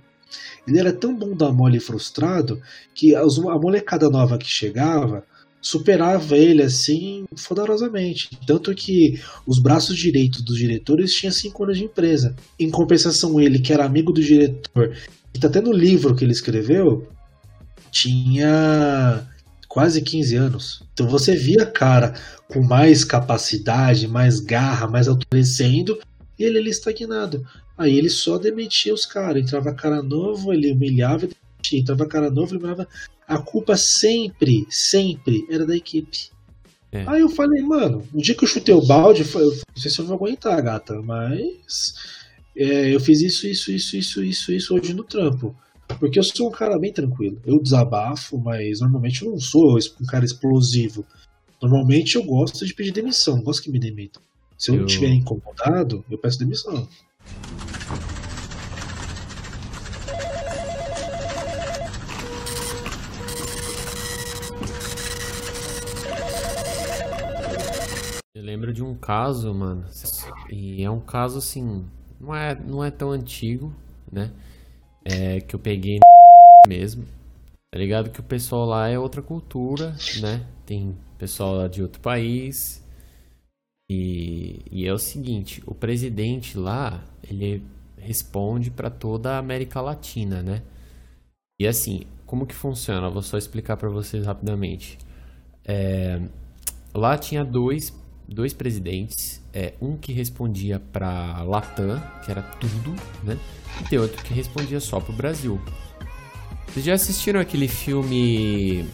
ele era tão bom da mole e frustrado que a molecada nova que chegava superava ele assim poderosamente. Tanto que os braços direitos dos diretores tinham 5 anos de empresa. Em compensação, ele, que era amigo do diretor, que tá até no livro que ele escreveu, tinha quase 15 anos. Então você via cara com mais capacidade, mais garra, mais autorecendo, e ele ali estagnado. Aí ele só demitia os caras, entrava cara novo, ele humilhava e demitia, entrava cara novo, ele humilhava. A culpa sempre, sempre era da equipe. É. Aí eu falei, mano, o dia que eu chutei o balde, eu falei, não sei se eu vou aguentar, gata, mas é, eu fiz isso, isso, isso, isso, isso, isso hoje no trampo. Porque eu sou um cara bem tranquilo. Eu desabafo, mas normalmente eu não sou um cara explosivo. Normalmente eu gosto de pedir demissão, gosto que me demitam. Se eu, eu... estiver incomodado, eu peço demissão. Eu lembro de um caso, mano, e é um caso assim, não é, não é tão antigo, né? É que eu peguei mesmo. Tá ligado que o pessoal lá é outra cultura, né? Tem pessoal lá de outro país. E, e é o seguinte, o presidente lá, ele responde para toda a América Latina, né? E assim, como que funciona? Eu vou só explicar para vocês rapidamente. É, lá tinha dois, dois presidentes, é, um que respondia para Latam, que era tudo, né? E tem outro que respondia só pro Brasil. Vocês já assistiram aquele filme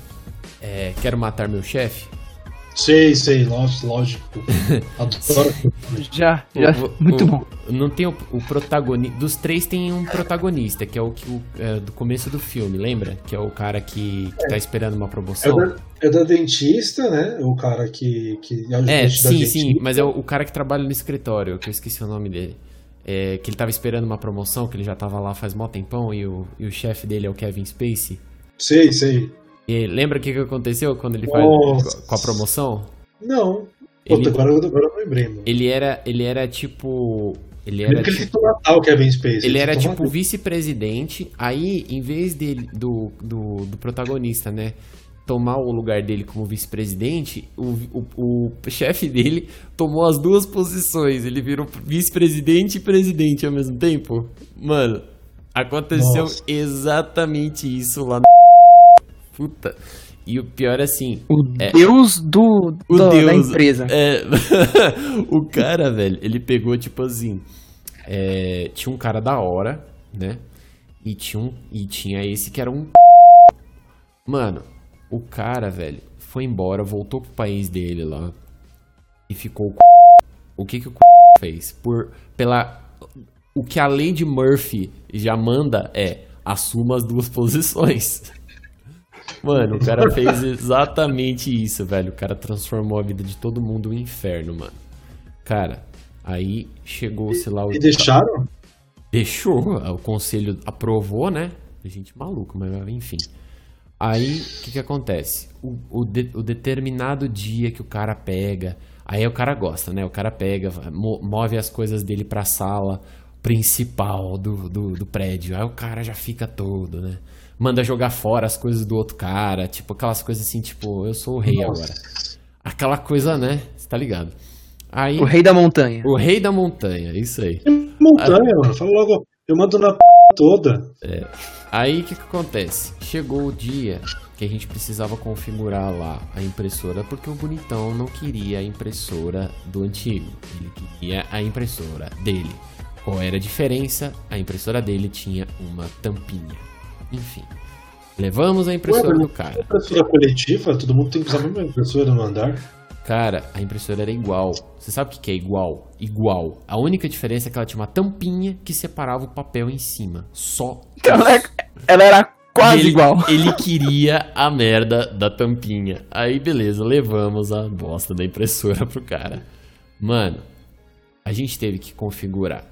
é, Quero Matar Meu Chefe? Sei, sei, lógico. Adoro. já, já. O, Muito o, bom. Não tem o, o protagonista. Dos três tem um protagonista, que é o que o, é, do começo do filme, lembra? Que é o cara que, que é. tá esperando uma promoção. É da, é da dentista, né? O cara que. que é, sim, sim, mas é o, o, cara que trabalha no escritório, que eu esqueci o nome dele. É, que ele tava esperando uma promoção, que ele já tava lá faz mó tempão, e o, e o chefe dele é o Kevin Spacey. Sei, sei. E lembra o que, que aconteceu quando ele faz com a promoção? Não. Ele, agora, agora eu lembrei, mano. Ele era, ele era tipo. Ele era. Ele tipo, Natal, Kevin Spacey. Ele era tipo vice-presidente. Aí, em vez dele, do, do, do protagonista, né? Tomar o lugar dele como vice-presidente, o, o, o chefe dele tomou as duas posições. Ele virou vice-presidente e presidente ao mesmo tempo. Mano, aconteceu Nossa. exatamente isso lá no Puta. E o pior é assim. O é, deus do, o do, deus, da empresa. É, o cara, velho, ele pegou tipo assim. É, tinha um cara da hora, né? E tinha, um, e tinha esse que era um. Mano, o cara, velho, foi embora, voltou pro país dele lá. E ficou. O que que o fez? Por, pela. O que a lei de Murphy já manda é assuma as duas posições. Mano, o cara fez exatamente isso, velho. O cara transformou a vida de todo mundo no inferno, mano. Cara, aí chegou, sei lá... O... E deixaram? Deixou, o conselho aprovou, né? Gente maluca, mas enfim. Aí, o que que acontece? O, o, de, o, determinado dia que o cara pega... Aí o cara gosta, né? O cara pega, move as coisas dele pra sala principal do, do, do prédio. Aí o cara já fica todo, né? Manda jogar fora as coisas do outro cara, tipo, aquelas coisas assim, tipo, eu sou o rei Nossa. agora. Aquela coisa, né? Você tá ligado? Aí, o rei da montanha. O rei da montanha, isso aí. Montanha, aí, mano. Fala logo, eu mando na p toda. É. Aí o que, que acontece? Chegou o dia que a gente precisava configurar lá a impressora, porque o bonitão não queria a impressora do antigo. Ele queria a impressora dele. Qual era a diferença? A impressora dele tinha uma tampinha. Enfim. Levamos a impressora Ué, do cara. Impressora coletiva? Todo mundo tem que usar a mesma impressora no andar? Cara, a impressora era igual. Você sabe o que é igual? Igual. A única diferença é que ela tinha uma tampinha que separava o papel em cima. Só. Ela, ela era quase ele, igual. Ele queria a merda da tampinha. Aí, beleza, levamos a bosta da impressora pro cara. Mano, a gente teve que configurar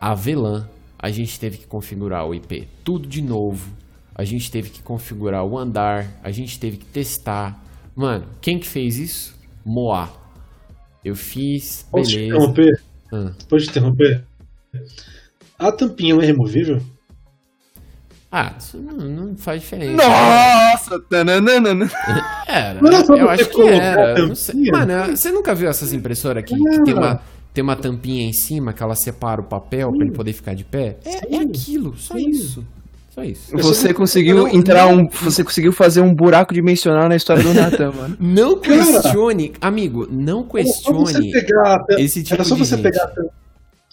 a VLAN a gente teve que configurar o IP tudo de novo. A gente teve que configurar o andar, a gente teve que testar. Mano, quem que fez isso? Moá. Eu fiz, Posso te beleza. interromper? Ah. Pode te interromper? A tampinha não é removível? Ah, isso não, não faz diferença. Nossa! tananana. Era, Não, eu acho que colocar era. Mano, você nunca viu essas impressoras aqui que tem uma, tem uma tampinha em cima que ela separa o papel pra ele poder ficar de pé? É, é Sim. aquilo, só Sim. isso. Só isso. Você conseguiu Não, entrar não. um. Você conseguiu fazer um buraco dimensional na história do Natan, mano. Não Cara. questione, amigo, não Era só você questione pegar a tampa- esse tipo Era só de você gente. pegar a tampa.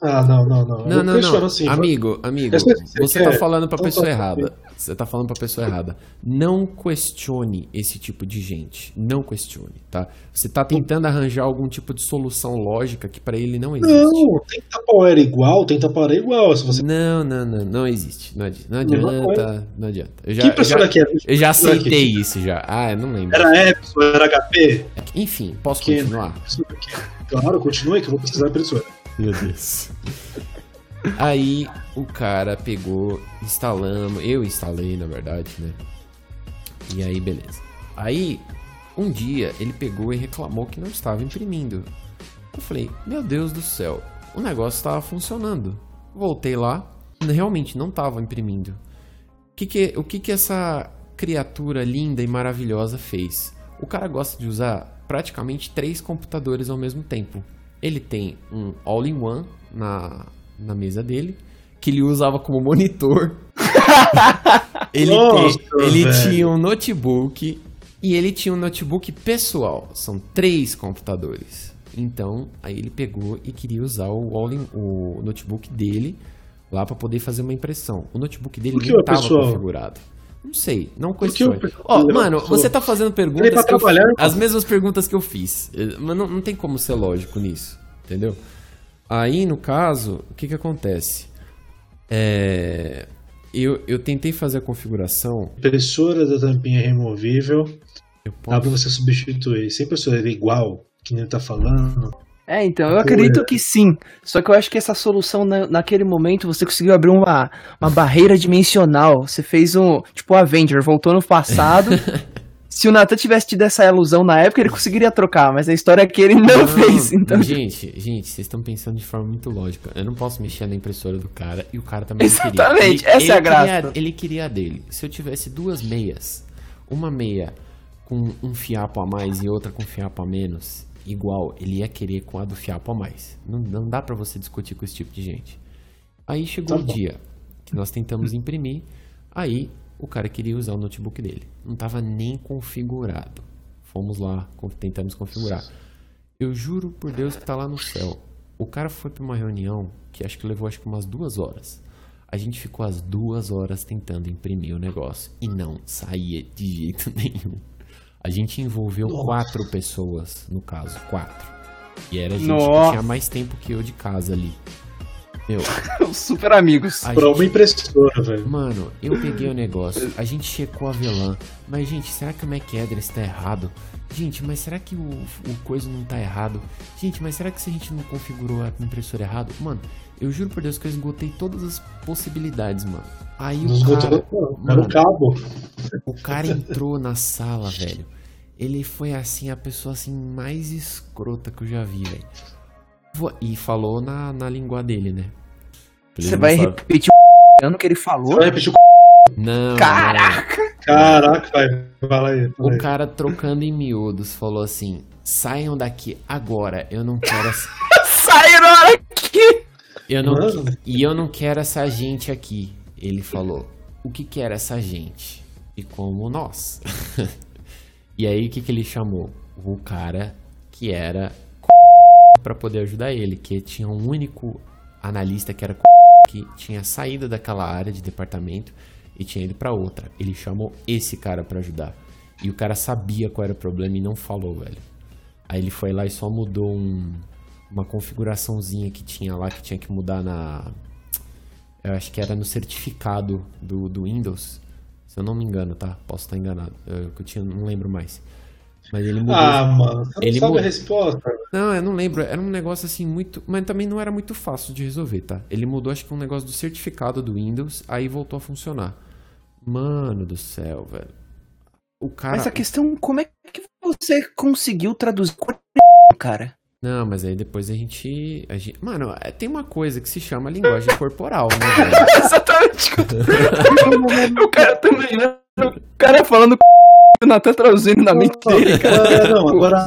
Ah, não, não, não. Não, não, não. assim, amigo, amigo, sei que você você quer. tá falando pra Então pessoa errada. Você tá falando pra pessoa errada. Não questione esse tipo de gente. Não questione, tá? Você tá tentando arranjar algum tipo de solução lógica que pra ele não existe. Não, tem Tupperware igual, tem Tupperware igual. Se você... Não, não, não, não existe. Não adi- não adianta, não adianta. Eu já, que impressora já, que era? eu já aceitei isso já. Ah, eu não lembro. Era Epson, era HP? Enfim, posso continuar? Claro, continue que eu vou precisar da impressora. Meu Deus. Aí o cara pegou, instalamos, eu instalei na verdade, né? E aí beleza. Aí um dia ele pegou e reclamou que não estava imprimindo. Eu falei, meu Deus do céu, o negócio estava funcionando. Voltei lá, realmente não estava imprimindo. O que que, o que que essa criatura linda e maravilhosa fez? O cara gosta de usar praticamente três computadores ao mesmo tempo. Ele tem um all-in-one na, na mesa dele, que ele usava como monitor. ele Nossa, tem- ele tinha um notebook e ele tinha um notebook pessoal. São três computadores. Então, aí ele pegou e queria usar o, all-in- o notebook dele lá para poder fazer uma impressão. O notebook dele não estava configurado. Não sei, não questione. Ó, Ele mano, passou? você tá fazendo Ele perguntas que eu, as mesmas perguntas que eu fiz. Mas não, não tem como ser lógico nisso, entendeu? Aí, no caso, o que que acontece? É, eu, eu tentei fazer a configuração. Impressora da tampinha removível, Eu dá pra posso... você substituir. Se a impressora era igual, que nem tá falando, É, então, eu acredito que sim. Só que eu acho que essa solução, na- naquele momento, você conseguiu abrir uma, uma barreira dimensional. Você fez um. Tipo, o Avenger, voltou no passado. Se o Nathan tivesse tido essa ilusão na época, ele conseguiria trocar, mas a história é que ele não, fez, então. Gente, gente, vocês estão pensando de forma muito lógica. Eu não posso mexer na impressora do cara e o cara também não queria. Exatamente, Ele- essa é a graça. queria- ele queria a dele. Se eu tivesse duas meias, uma meia com um fiapo a mais e outra com fiapo a menos, igual, ele ia querer com a do fiapo a mais. Não, não dá pra você discutir com esse tipo de gente. Aí chegou Tá o dia que nós tentamos imprimir, aí o cara queria usar o notebook dele. Não tava nem configurado. Fomos lá, tentamos configurar. Eu juro por Deus que tá lá no céu. O cara foi pra uma reunião que acho que levou acho que umas duas horas. A gente ficou as duas horas tentando imprimir o negócio e não saía de jeito nenhum. A gente envolveu Nossa. quatro pessoas, no caso, quatro. E era gente que Nossa. tinha mais tempo que eu de casa ali. Meu, Super amigos. a pra gente uma impressora, velho. Mano, eu peguei o negócio, a gente checou a VLAN, mas gente, será que o MAC address tá errado? Gente, mas será que o, o coisa não tá errado? Gente, mas será que se a gente não configurou a impressora errado? Mano, eu juro por Deus que eu esgotei todas as possibilidades, mano. Aí Não o esgotou, cara, não. Mano, cabo. o cara entrou na sala, velho. Ele foi assim, a pessoa assim mais escrota que eu já vi, velho. E falou na, na língua dele, né? Ele Você vai sabe- repetir o ano que ele falou? Vai repetir o Não, não. Caraca! Caraca, vai. Fala aí. Fala O aí. cara trocando em miúdos falou assim: saiam daqui agora, eu não quero Saíram aqui! Eu não, e eu não quero essa gente aqui. Ele falou: o que que era essa gente? E como nós. e aí o que que ele chamou? O cara que era para poder ajudar ele, que tinha um único analista que era que tinha saído daquela área de departamento e tinha ido pra outra. Ele chamou esse cara pra ajudar. E o cara sabia qual era o problema e não falou, velho. Aí ele foi lá e só mudou um- uma configuraçãozinha que tinha lá que tinha que mudar na. Eu acho que era no certificado do, do Windows. Se eu não me engano, tá? Posso estar enganado. Eu, eu tinha, não lembro mais. Mas ele mudou. Ah, mano, você não Ele sabe mudou. a resposta. Não, eu não lembro. Era um negócio assim muito. Mas também não era muito fácil de resolver, tá? Ele mudou, acho que um negócio do certificado do Windows, aí voltou a funcionar. Mano do céu, velho. o cara. Mas a questão, como é que você conseguiu traduzir cara? Não, mas aí depois a gente, a gente. Mano, é, tem uma coisa que se chama linguagem corporal, né? Exatamente. o cara também, né? O cara falando o Natan traduzindo na mente dele, cara. Agora, não, agora,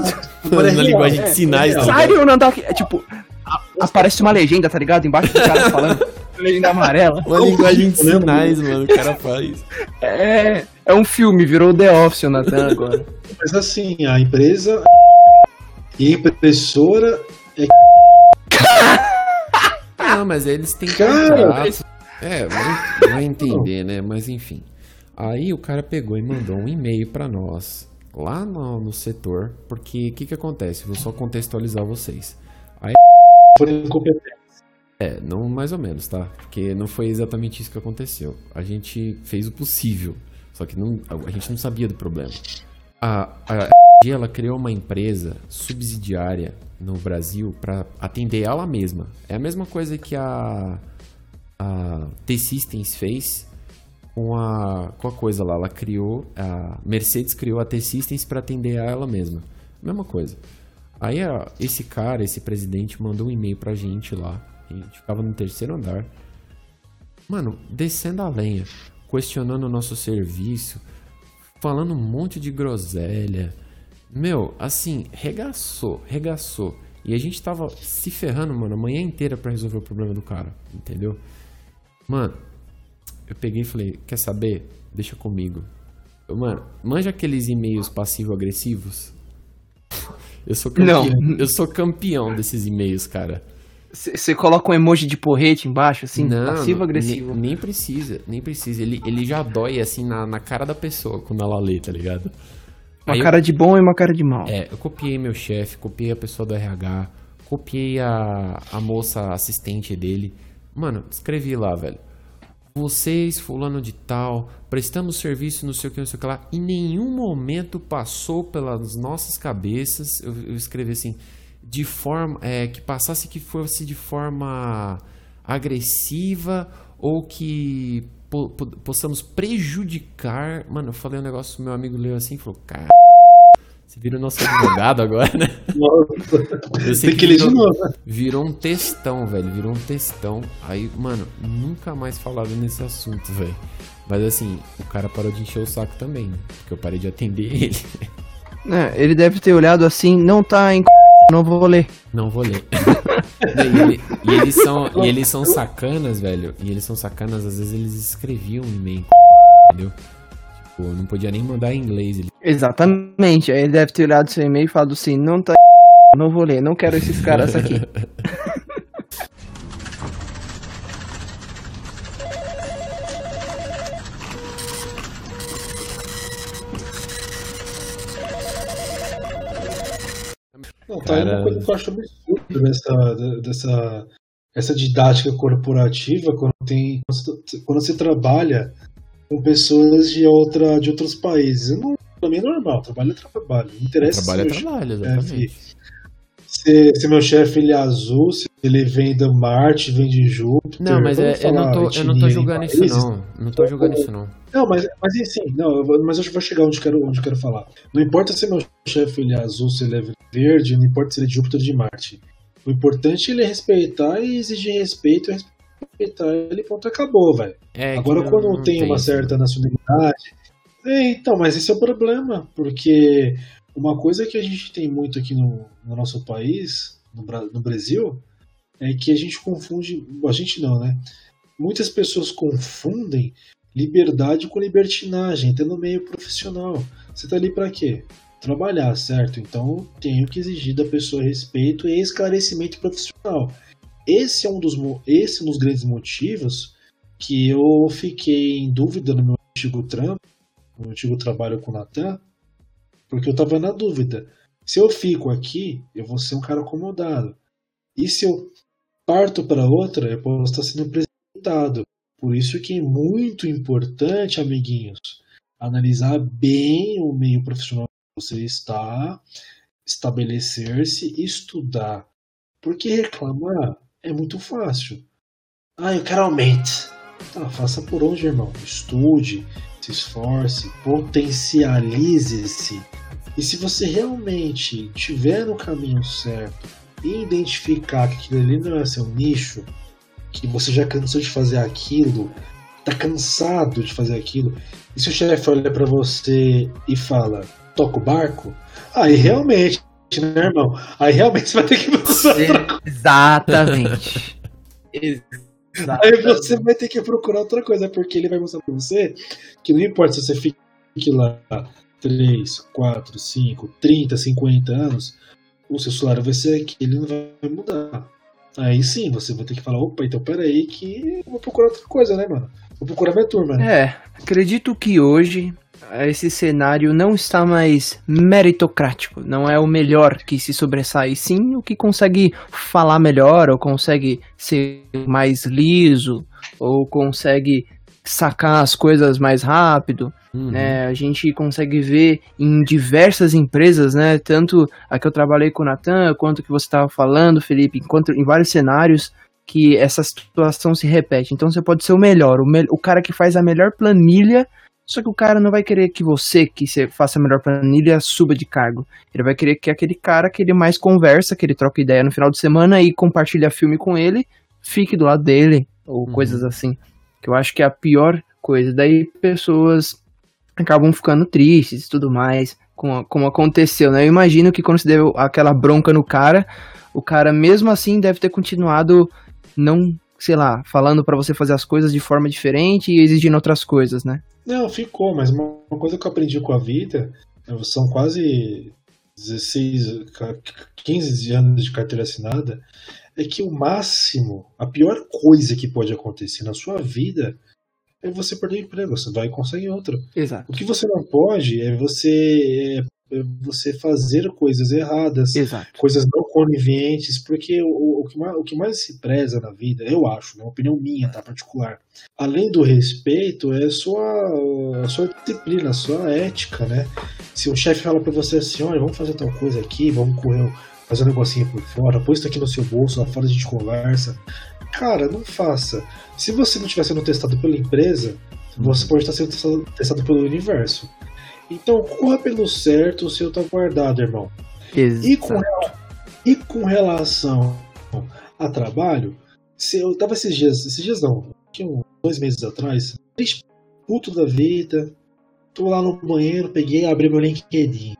agora é Na real, linguagem de é, sinais, é ligado? Sério, dá. É tipo, a- aparece uma legenda, tá ligado? Embaixo do cara falando. legenda amarela. Uma linguagem de sinais, mano, o cara faz. É, é um filme, virou The Office o Natan agora. Mas assim, a empresa e impressora Não, mas eles têm Cara. É, vai, vai entender, né? Mas enfim. Aí o cara pegou e mandou um e-mail pra nós, lá no, no setor, porque o que que acontece? Vou só contextualizar vocês. foram incompetentes. É, não mais ou menos, tá? Porque não foi exatamente isso que aconteceu. A gente fez o possível, só que não, a gente não sabia do problema. A, a, ela criou uma empresa subsidiária no Brasil para atender ela mesma. É a mesma coisa que a, a T-Systems fez com a, com a coisa lá. Ela criou, a Mercedes criou a T-Systems para atender a ela mesma. Mesma coisa. Aí ó, esse cara, esse presidente, mandou um e-mail pra gente lá. A gente ficava no terceiro andar. Mano, descendo a lenha, questionando o nosso serviço, falando um monte de groselha. Meu, assim, regaçou, regaçou. E a gente tava se ferrando, mano, a manhã inteira pra resolver o problema do cara, entendeu? Mano, eu peguei e falei, quer saber? Deixa comigo. Eu, mano, manja aqueles e-mails passivo-agressivos? Eu sou campeão. Não. Eu sou campeão desses e-mails, cara. Você coloca um emoji de porrete embaixo, assim, passivo-agressivo. Nem, nem precisa, nem precisa. Ele, ele já dói assim na, na cara da pessoa quando ela lê, tá ligado? Uma Aí eu- cara de bom e uma cara de mal. É, eu copiei meu chefe, copiei a pessoa do RH, copiei a, a moça assistente dele. Mano, escrevi lá, velho. Vocês, fulano de tal, prestamos serviço, não sei o que, não sei o que lá. Em nenhum momento passou pelas nossas cabeças, eu, eu escrevi assim, de forma, é, que passasse que fosse de forma agressiva ou que po- po- possamos prejudicar. Mano, eu falei um negócio, meu amigo leu assim e falou, cara, você vira o nosso advogado agora, né? Nossa, Eu sei tem que ler de virou, novo. né? virou um textão, velho. Virou um textão. Aí, mano, nunca mais falaram nesse assunto, velho. Mas assim, o cara parou de encher o saco também, né? Porque eu parei de atender ele. É, ele deve ter olhado assim, não tá em não vou ler. Não vou ler. e, e eles são, e eles são sacanas, velho. E eles são sacanas, às vezes eles escreviam um e-mail, entendeu? Tipo, não podia nem mandar em inglês. Ele... Exatamente. Aí ele deve ter olhado seu e-mail e falado assim, não tá não vou ler, não quero esses caras aqui. Tá aí Cara- uma coisa que eu acho absurda dessa, dessa essa didática corporativa quando tem quando você- trabalha com pessoas de outra de outros países. Não, pra mim é normal, trabalho é trabalho. Não interessa Trabalho é se meu trabalho, chefe- exatamente. Se, se meu chefe ele é azul, se ele vem da Marte, vem de Júpiter. Não, mas é, eu, não tô, eu não tô julgando isso, não. Não tô julgando isso, não. Não, mas, mas assim, não, mas eu vou chegar onde eu quero, onde quero falar. Não importa se meu chefe ele é azul, se ele é verde, não importa se ele é de Júpiter ou de Marte. O importante é ele respeitar e exigir respeito, e respeitar ele, ponto, acabou, velho. É Agora, não- quando não tem uma certa nacionalidade. É, então, mas esse é o problema, porque uma coisa que a gente tem muito aqui no, no nosso país, no, no Brasil, é que a gente confunde. A gente não, né? Muitas pessoas confundem liberdade com libertinagem, até no meio profissional. Você tá ali pra quê? Trabalhar, certo? Então tenho que exigir da pessoa respeito e esclarecimento profissional. Esse é um dos, esse é um dos grandes motivos que eu fiquei em dúvida no meu antigo trampo, no antigo trabalho com o Natan, porque eu tava na dúvida. Se eu fico aqui, eu vou ser um cara acomodado. E se eu parto para outra, eu posso estar sendo apresentado. Por isso que é muito importante, amiguinhos, analisar bem o meio profissional que você está, estabelecer-se e estudar. Porque reclamar é muito fácil. Ah, eu quero aumento. Tá, faça por onde, irmão? Estude, se esforce, potencialize-se. E se você realmente estiver no caminho certo e identificar que aquilo ali não é seu nicho, que você já cansou de fazer aquilo, tá cansado de fazer aquilo, e se o chefe olha para você e fala, toca o barco, aí realmente, né, irmão? Aí realmente você vai ter que procurar Exatamente. Aí você vai ter que procurar outra coisa, porque ele vai mostrar pra você que não importa se você fique lá 3, 4, 5, 30, 50 anos, o seu salário vai ser aquele, não vai mudar. Aí sim, você vai ter que falar, opa, então peraí que eu vou procurar outra coisa, né, mano? Vou procurar minha turma, né? É, acredito que hoje esse cenário não está mais meritocrático, não é o melhor que se sobressai, sim o que consegue falar melhor, ou consegue ser mais liso, ou consegue sacar as coisas mais rápido. Uhum. Né? A gente consegue ver em diversas empresas, né? Tanto a que eu trabalhei com o Natan, quanto que você estava falando, Felipe, enquanto em vários cenários que essa situação se repete. Então você pode ser o melhor, o, me o cara que faz a melhor planilha, só que o cara não vai querer que você, que você faça a melhor planilha, suba de cargo. Ele vai querer que aquele cara que ele mais conversa, que ele troca ideia no final de semana e compartilha filme com ele, fique do lado dele, ou uhum. coisas assim. Que eu acho que é a pior coisa. Daí pessoas acabam ficando tristes e tudo mais, como, como aconteceu, né? Eu imagino que quando você deu aquela bronca no cara, o cara mesmo assim deve ter continuado não, sei lá, falando para você fazer as coisas de forma diferente e exigindo outras coisas, né? Não, ficou, mas uma, coisa que eu aprendi com a vida, né, são quase 16, 15 anos de carteira assinada, é que o máximo, a pior coisa que pode acontecer na sua vida é você perder o emprego, você vai e consegue outro. Exato. O que você não pode é você é, é você fazer coisas erradas, Exato. coisas não coniventes, porque o, o, que mais, o que mais se preza na vida, eu acho, né, uma opinião minha, tá, particular, além do respeito, é a sua, a sua disciplina, a sua ética, né? Se um chefe fala para você assim, olha, vamos fazer tal coisa aqui, vamos correr, fazer um negocinho por fora, põe isso aqui no seu bolso, lá fora a gente conversa. Cara, não faça. Se você não estiver sendo testado pela empresa, você pode estar sendo testado, testado pelo universo. Então, corra pelo certo, o seu tá guardado, irmão. Exato. E com, e com relação a trabalho, se eu tava esses dias, esses dias não, uns dois meses atrás, puto da vida, tô lá no banheiro, peguei abri meu LinkedIn.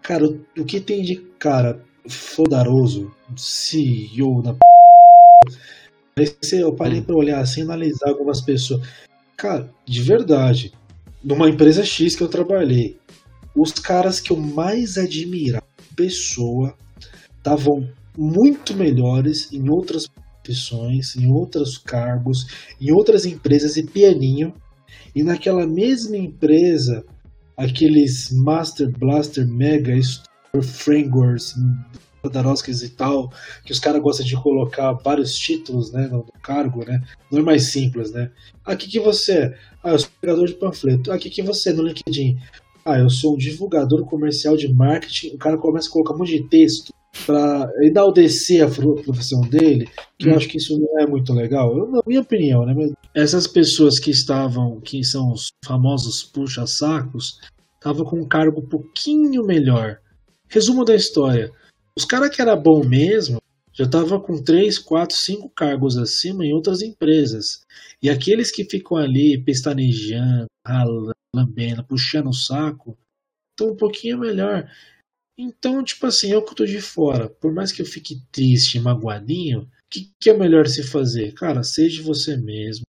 Cara, o que tem de cara fodaroso, CEO na Aí eu parei para olhar assim, analisar algumas pessoas. Cara, de verdade, numa empresa X que eu trabalhei, os caras que eu mais admirava, pessoa, estavam muito melhores em outras profissões, em outros cargos, em outras empresas e pianinho. E naquela mesma empresa, aqueles Master Blaster Mega Frameworks Podarovskis e tal, que os caras gostam de colocar vários títulos né, no, cargo, né? Não é mais simples, né? Aqui que você é? Ah, eu sou pegador de panfleto. Aqui que você é no LinkedIn? Ah, eu sou um divulgador comercial de marketing. O cara começa a colocar um monte de texto para enaltecer a profissão dele, que hum. eu acho que isso não é muito legal. Na minha opinião, né? Essas pessoas que estavam, que são os famosos puxa-sacos, estavam com um cargo um pouquinho melhor. Resumo da história. Os caras que era bom mesmo já estavam com 3, 4, 5 cargos acima em outras empresas. E aqueles que ficam ali pestanejando, ralando, lambendo, puxando o saco, estão um pouquinho melhor. Então, tipo assim, eu que estou de fora, por mais que eu fique triste, magoadinho, o que, que, é melhor se fazer? Cara, seja você mesmo.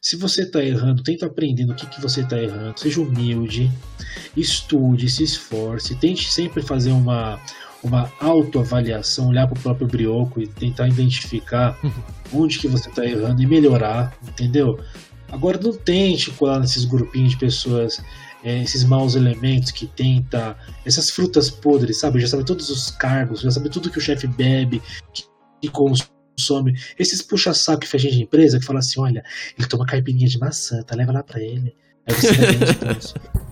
Se você está errando, tenta aprender o que, que você está errando. Seja humilde, estude, se esforce, tente sempre fazer uma, uma autoavaliação, olhar para o próprio brioco e tentar identificar onde que você está errando e melhorar, entendeu? Agora não tente colar nesses grupinhos de pessoas, é, esses maus elementos que tenta, essas frutas podres, sabe? Já sabe todos os cargos, já sabe tudo que o chefe bebe, que, que consome. Esses puxa-saco que faz de empresa que fala assim, olha, ele toma caipirinha de maçã, tá? Leva lá para ele. Aí você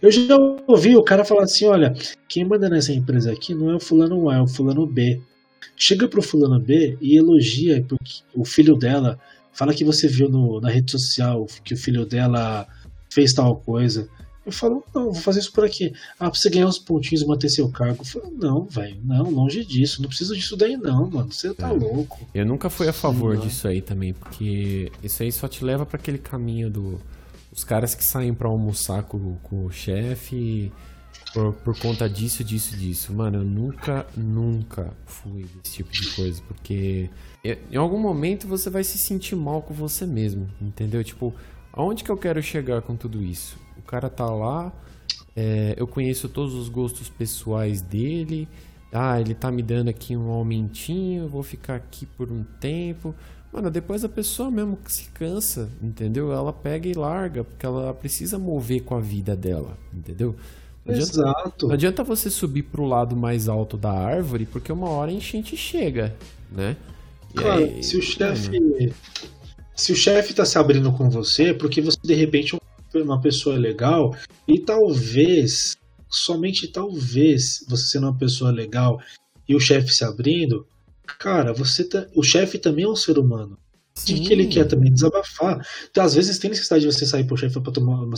eu já ouvi o cara falar assim: olha, quem manda nessa empresa aqui não é o fulano A, é o fulano B. Chega pro fulano B e elogia porque o filho dela. Fala que você viu no, na rede social que o filho dela fez tal coisa. Eu falo, não, vou fazer isso por aqui. Ah, pra você ganhar uns pontinhos e manter seu cargo. Eu falo, não, velho, não, longe disso. Não precisa disso daí, não, mano. Você tá é. louco. Eu nunca fui a favor Sim, disso aí também, porque isso aí só te leva para aquele caminho do. Os caras que saem para almoçar com, com o chefe por, por conta disso, disso, disso. Mano, eu nunca, nunca fui desse tipo de coisa, porque em algum momento você vai se sentir mal com você mesmo, entendeu? Tipo, aonde que eu quero chegar com tudo isso? Cara tá lá, é, eu conheço todos os gostos pessoais dele. Ah, ele tá me dando aqui um aumentinho, eu vou ficar aqui por um tempo. Mano, depois a pessoa mesmo que se cansa, entendeu? Ela pega e larga, porque ela precisa mover com a vida dela, entendeu? Não adianta, Exato. Não adianta você subir pro lado mais alto da árvore, porque uma hora a enchente chega, né? E claro, aí, se o chefe. Se o chefe tá se abrindo com você, é porque você de repente é uma pessoa legal e talvez, somente talvez, você sendo uma pessoa legal e o chefe se abrindo, cara, você tá, o chefe também é um ser humano. O que, ele quer também? Desabafar. Então, às vezes tem necessidade de você sair pro chefe para tomar um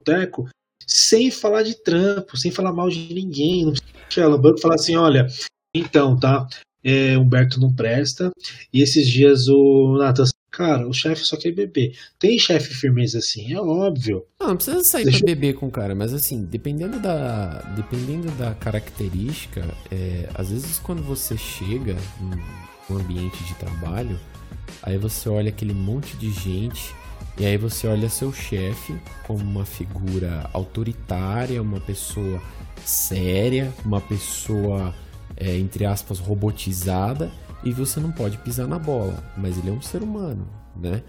boteco sem falar de trampo, sem falar mal de ninguém. Não precisa o banco falar assim, olha, então, tá? É, Humberto não presta. E esses dias o Nathan, cara, o chefe só quer beber. Tem chefe firmeza assim, é óbvio. Não, não precisa sair Deixa... pra beber com o cara, mas assim, dependendo da, dependendo da característica, é, às vezes quando você chega um ambiente de trabalho, aí você olha aquele monte de gente e aí você olha seu chefe como uma figura autoritária, uma pessoa séria, uma pessoa, é, entre aspas, robotizada, e você não pode pisar na bola. Mas ele é um ser humano, né?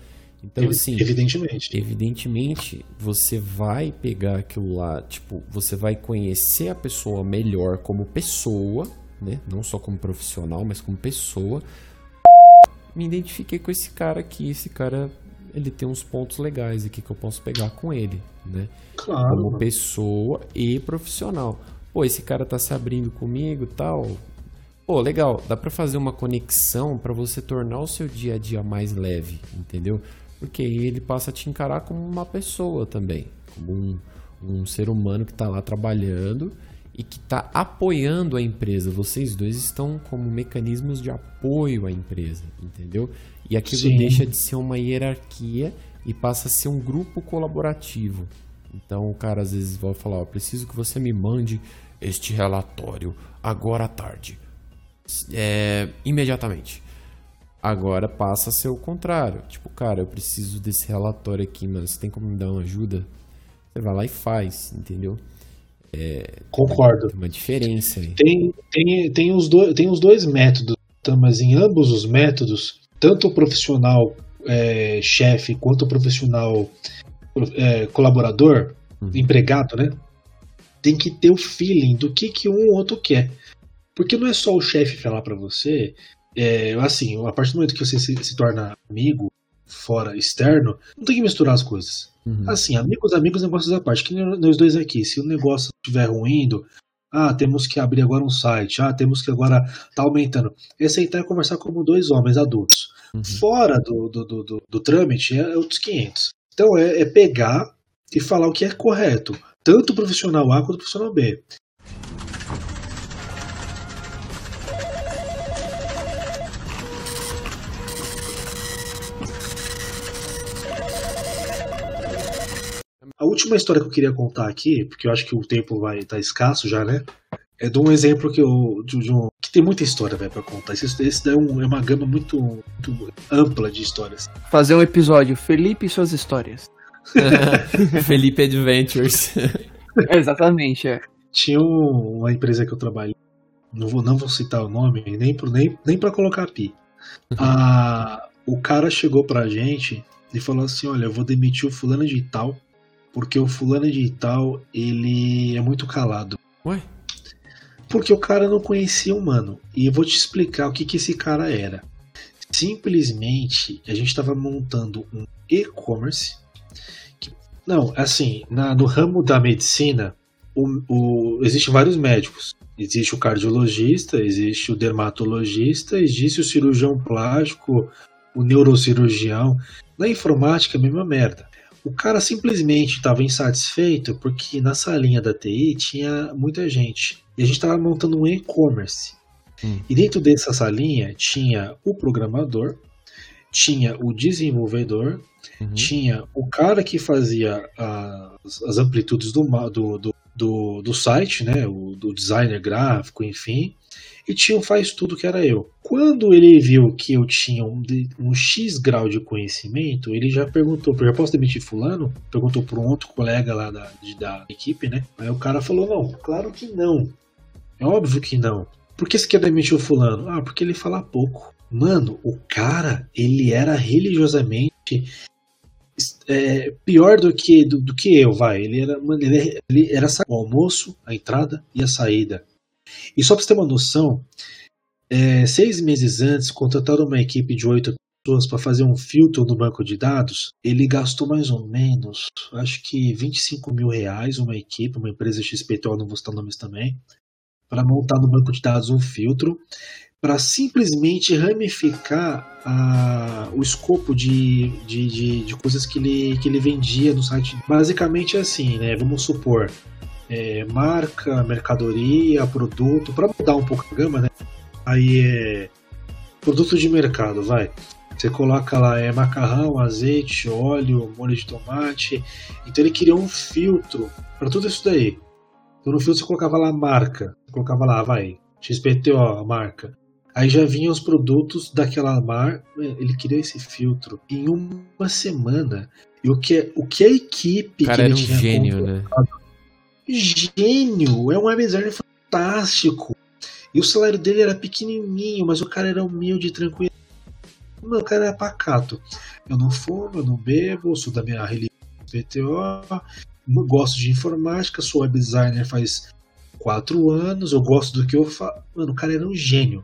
Então, assim. Evidentemente. Evidentemente, você vai pegar aquilo lá, tipo, você vai conhecer a pessoa melhor como pessoa, né? Não só como profissional, mas como pessoa. Me identifiquei com esse cara aqui, esse cara ele tem uns pontos legais aqui que eu posso pegar com ele, né? Claro. Como pessoa e profissional. Pô, esse cara tá se abrindo comigo tal. Pô, legal, dá para fazer uma conexão para você tornar o seu dia a dia mais leve, entendeu? Porque ele passa a te encarar como uma pessoa também, como um, um ser humano que tá lá trabalhando e que está apoiando a empresa. Vocês dois estão como mecanismos de apoio à empresa, entendeu? E aquilo Sim. deixa de ser uma hierarquia e passa a ser um grupo colaborativo. Então o cara às vezes vai falar: ó, preciso que você me mande este relatório agora à tarde. É, imediatamente. Agora passa a ser o contrário. Tipo, cara, eu preciso desse relatório aqui, mas você tem como me dar uma ajuda? Você vai lá e faz, entendeu? É, Concordo. Tem uma diferença aí. Tem, tem, tem, os do, tem os dois métodos, tá? mas em ambos os métodos, tanto o profissional é, chefe quanto o profissional é, colaborador, uhum. empregado, né? Tem que ter o feeling do que, que um ou outro quer. Porque não é só o chefe falar para você, é, assim, a partir do momento que você se, se torna amigo, fora externo, não tem que misturar as coisas. Uhum. Assim, amigos, amigos, negócios à parte. Que nós dois aqui, se o negócio estiver ruindo, ah, temos que abrir agora um site, ah, temos que agora tá aumentando. É sentar e conversar como dois homens adultos. Uhum. Fora do, do, do, do, do trâmite é outros 500. Então é, é pegar e falar o que é correto, tanto o profissional A quanto o profissional B. A última história que eu queria contar aqui, porque eu acho que o tempo vai estar tá escasso já, né? É de um exemplo que eu. De, de um, que tem muita história véio, pra contar. Esse, esse é, um, é, uma gama muito, muito, ampla de histórias. Fazer um episódio, Felipe e suas histórias. Felipe Adventures. Exatamente, é. Tinha uma empresa que eu trabalhei, não vou, não vou citar o nome, nem, pro, nem, nem pra colocar pi. Ah, o cara chegou pra gente e falou assim: Olha, eu vou demitir o fulano de tal porque o fulano de tal, ele é muito calado. Ué? Porque o cara não conhecia o mano. E eu vou te explicar o que, que esse cara era. Simplesmente, a gente estava montando um e-commerce. Não, assim, na, no ramo da medicina, o, o, existem vários médicos. Existe o cardiologista, existe o dermatologista, existe o cirurgião plástico, o neurocirurgião. Na informática, a mesma merda. O cara simplesmente estava insatisfeito porque na salinha da TI tinha muita gente. E a gente estava montando um e-commerce. Hum. E dentro dessa salinha tinha o programador, tinha o desenvolvedor, Uhum. tinha o cara que fazia as, as amplitudes do, do, do, do site, né? O do designer gráfico, enfim. E tinha o faz tudo que era eu. Quando ele viu que eu tinha um, um X grau de conhecimento, ele já perguntou, já posso demitir fulano? Perguntou para um outro colega lá da, de- da equipe, né? Aí o cara falou, não, claro que não. É óbvio que não. Por que você quer demitir o fulano? Ah, porque ele fala pouco. Mano, o cara, ele era religiosamente é, pior do que, do, do que eu, vai. Ele era, mano, ele, ele era o almoço, a entrada e a saída. E só pra você ter uma noção, é, seis meses antes, contrataram uma equipe de oito pessoas para fazer um filtro no banco de dados. Ele gastou mais ou menos, acho que 25 mil reais, uma equipe, uma empresa XPTO, não vou citar nomes também, para montar no banco de dados um filtro para simplesmente ramificar a- o escopo de, de, de, de coisas que ele, que ele vendia no site. Basicamente é assim, né? Vamos supor, é, marca, mercadoria, produto, para mudar um pouco a gama, né? Aí é produto de mercado, vai. Você coloca lá é macarrão, azeite, óleo, molho de tomate. Então ele criou um filtro para tudo isso daí. Então no filtro você colocava lá a marca, colocava lá, vai, XPTO, a marca. Aí já vinham os produtos daquela marca. Ele criou esse filtro em uma semana. E o que, o que a equipe cara que era ele um tinha gênio, né? Gênio! É um web designer fantástico. E o salário dele era pequenininho, mas o cara era humilde e tranquilo. Mano, o cara era pacato. Eu não fumo, eu não bebo, sou da minha religião PTO, gosto de informática, sou web designer faz quatro anos, eu gosto do que eu faço. Mano, o cara era um gênio.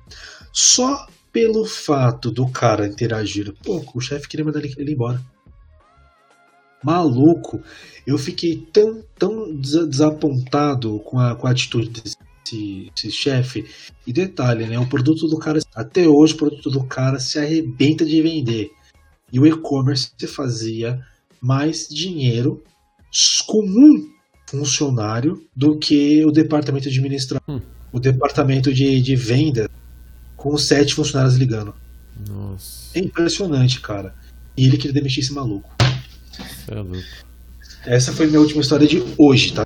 Só pelo fato do cara interagir pouco, o chefe queria mandar ele embora. Maluco, eu fiquei tão, tão desa- desapontado com a, com a atitude desse, desse chefe. E detalhe, né? O produto do cara, até hoje, o produto do cara se arrebenta de vender. E o e-commerce fazia mais dinheiro com um funcionário do que o departamento administrativo. Hum. O departamento de, de venda com sete funcionários ligando. Nossa, É impressionante, cara. E ele queria demitir esse maluco. É louco. Essa foi minha última história de hoje, tá?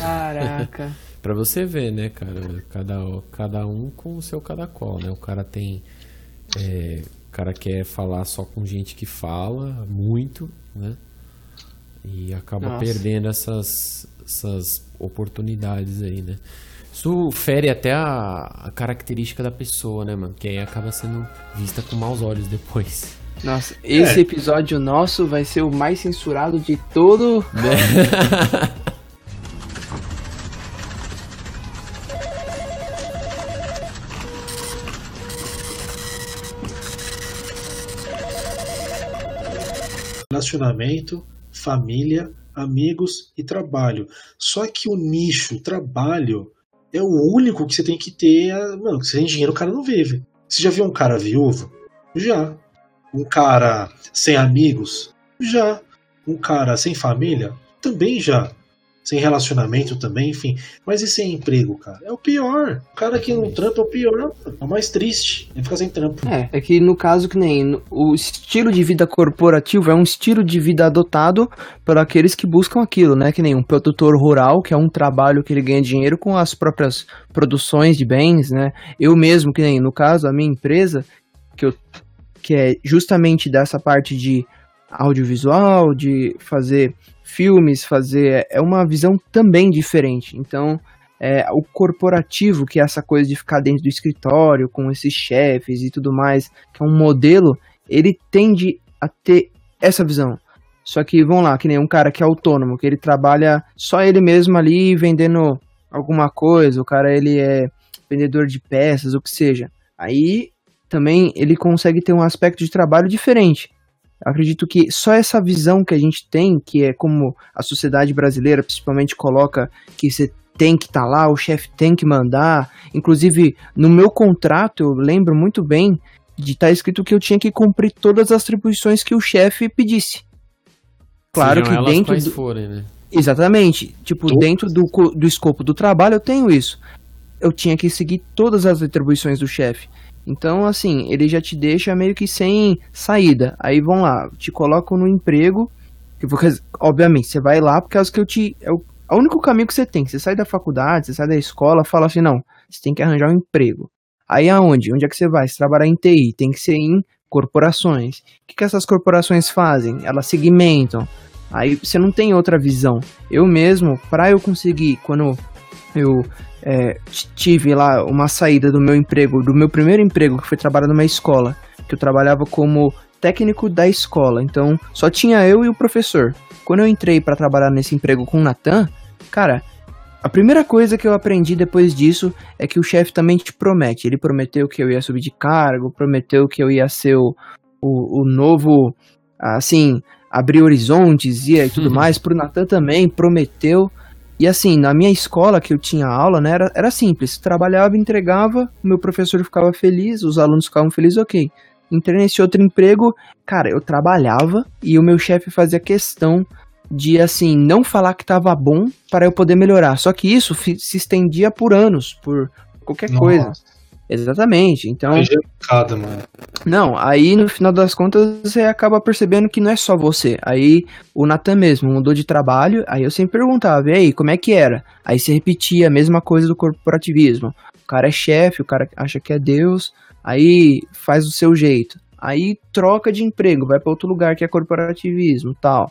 Caraca. Pra você ver, né, cara? Cada, cada um com o seu cada qual, né? O cara tem. é, o cara quer falar só com gente que fala muito, né? E acaba Nossa. perdendo essas, essas oportunidades aí, né? Isso fere até a, a característica da pessoa, né, mano? Que aí acaba sendo vista com maus olhos depois. Nossa, esse É. episódio nosso vai ser o mais censurado de todo. Relacionamento, família, amigos e trabalho. Só que o nicho trabalho é o único que você tem que ter. a- Mano, que sem dinheiro o cara não vive. Você já viu um cara viúvo? Já. Um cara sem amigos? Já. Um cara sem família? Também já. Sem relacionamento também, enfim. Mas e sem emprego, cara? É o pior. O cara que não trampa é o pior. É o mais triste. Ele fica sem trampo. É, é que no caso que nem o estilo de vida corporativo é um estilo de vida adotado por aqueles que buscam aquilo, né? Que nem um produtor rural, que é um trabalho que ele ganha dinheiro com as próprias produções de bens, né? Eu mesmo, que nem no caso, a minha empresa, que, eu, que é justamente dessa parte de audiovisual, de fazer filmes, fazer. É uma visão também diferente. Então, é, o corporativo, que é essa coisa de ficar dentro do escritório com esses chefes e tudo mais, que é um modelo, ele tende a ter essa visão. Só que, vamos lá, que nem um cara que é autônomo, que ele trabalha só ele mesmo ali vendendo alguma coisa, o cara ele é vendedor de peças, o que seja. Aí também ele consegue ter um aspecto de trabalho diferente. Eu acredito que só essa visão que a gente tem, que é como a sociedade brasileira principalmente coloca que você tem que estar lá, o chefe tem que mandar. Inclusive, no meu contrato, eu lembro muito bem de estar escrito que eu tinha que cumprir todas as atribuições que o chefe pedisse. Claro Sejam que dentro quais do... forem, né? Exatamente. Tipo, Todas. dentro do, do escopo do trabalho eu tenho isso. Eu tinha que seguir todas as atribuições do chefe. Então, assim, ele já te deixa meio que sem saída. Aí vão lá, te colocam no emprego. que porque, obviamente, você vai lá por causa que eu te. É o, é o único caminho que você tem. Você sai da faculdade, você sai da escola, fala assim, não, você tem que arranjar um emprego. Aí aonde? Onde é que você vai? Você trabalhar em TI, tem que ser em corporações. O que, que essas corporações fazem? Elas segmentam. Aí você não tem outra visão. Eu mesmo, para eu conseguir, quando eu é, tive lá uma saída do meu emprego, do meu primeiro emprego, que foi trabalhar numa escola, que eu trabalhava como técnico da escola, então só tinha eu e o professor. Quando eu entrei para trabalhar nesse emprego com o Natan, cara, a primeira coisa que eu aprendi depois disso é que o chefe também te promete. Ele prometeu que eu ia subir de cargo, prometeu que eu ia ser o, o, o novo, assim, abrir horizontes e tudo Uhum. mais. Pro Natan também prometeu. E assim, na minha escola que eu tinha aula, né, era, era simples. Trabalhava, entregava, meu professor ficava feliz, os alunos ficavam felizes, ok. Entrei nesse outro emprego, cara, eu trabalhava e o meu chefe fazia questão de, assim, não falar que tava bom para eu poder melhorar. Só que isso se estendia por anos, por qualquer coisa. Exatamente. Então, mano. não, aí no final das contas você acaba percebendo que não é só você. Aí o Natan mesmo mudou de trabalho, aí eu sempre perguntava, e aí, como é que era? Aí você repetia a mesma coisa do corporativismo. O cara é chefe, o cara acha que é Deus, aí faz do seu jeito. Aí troca de emprego, vai para outro lugar que é corporativismo, tal.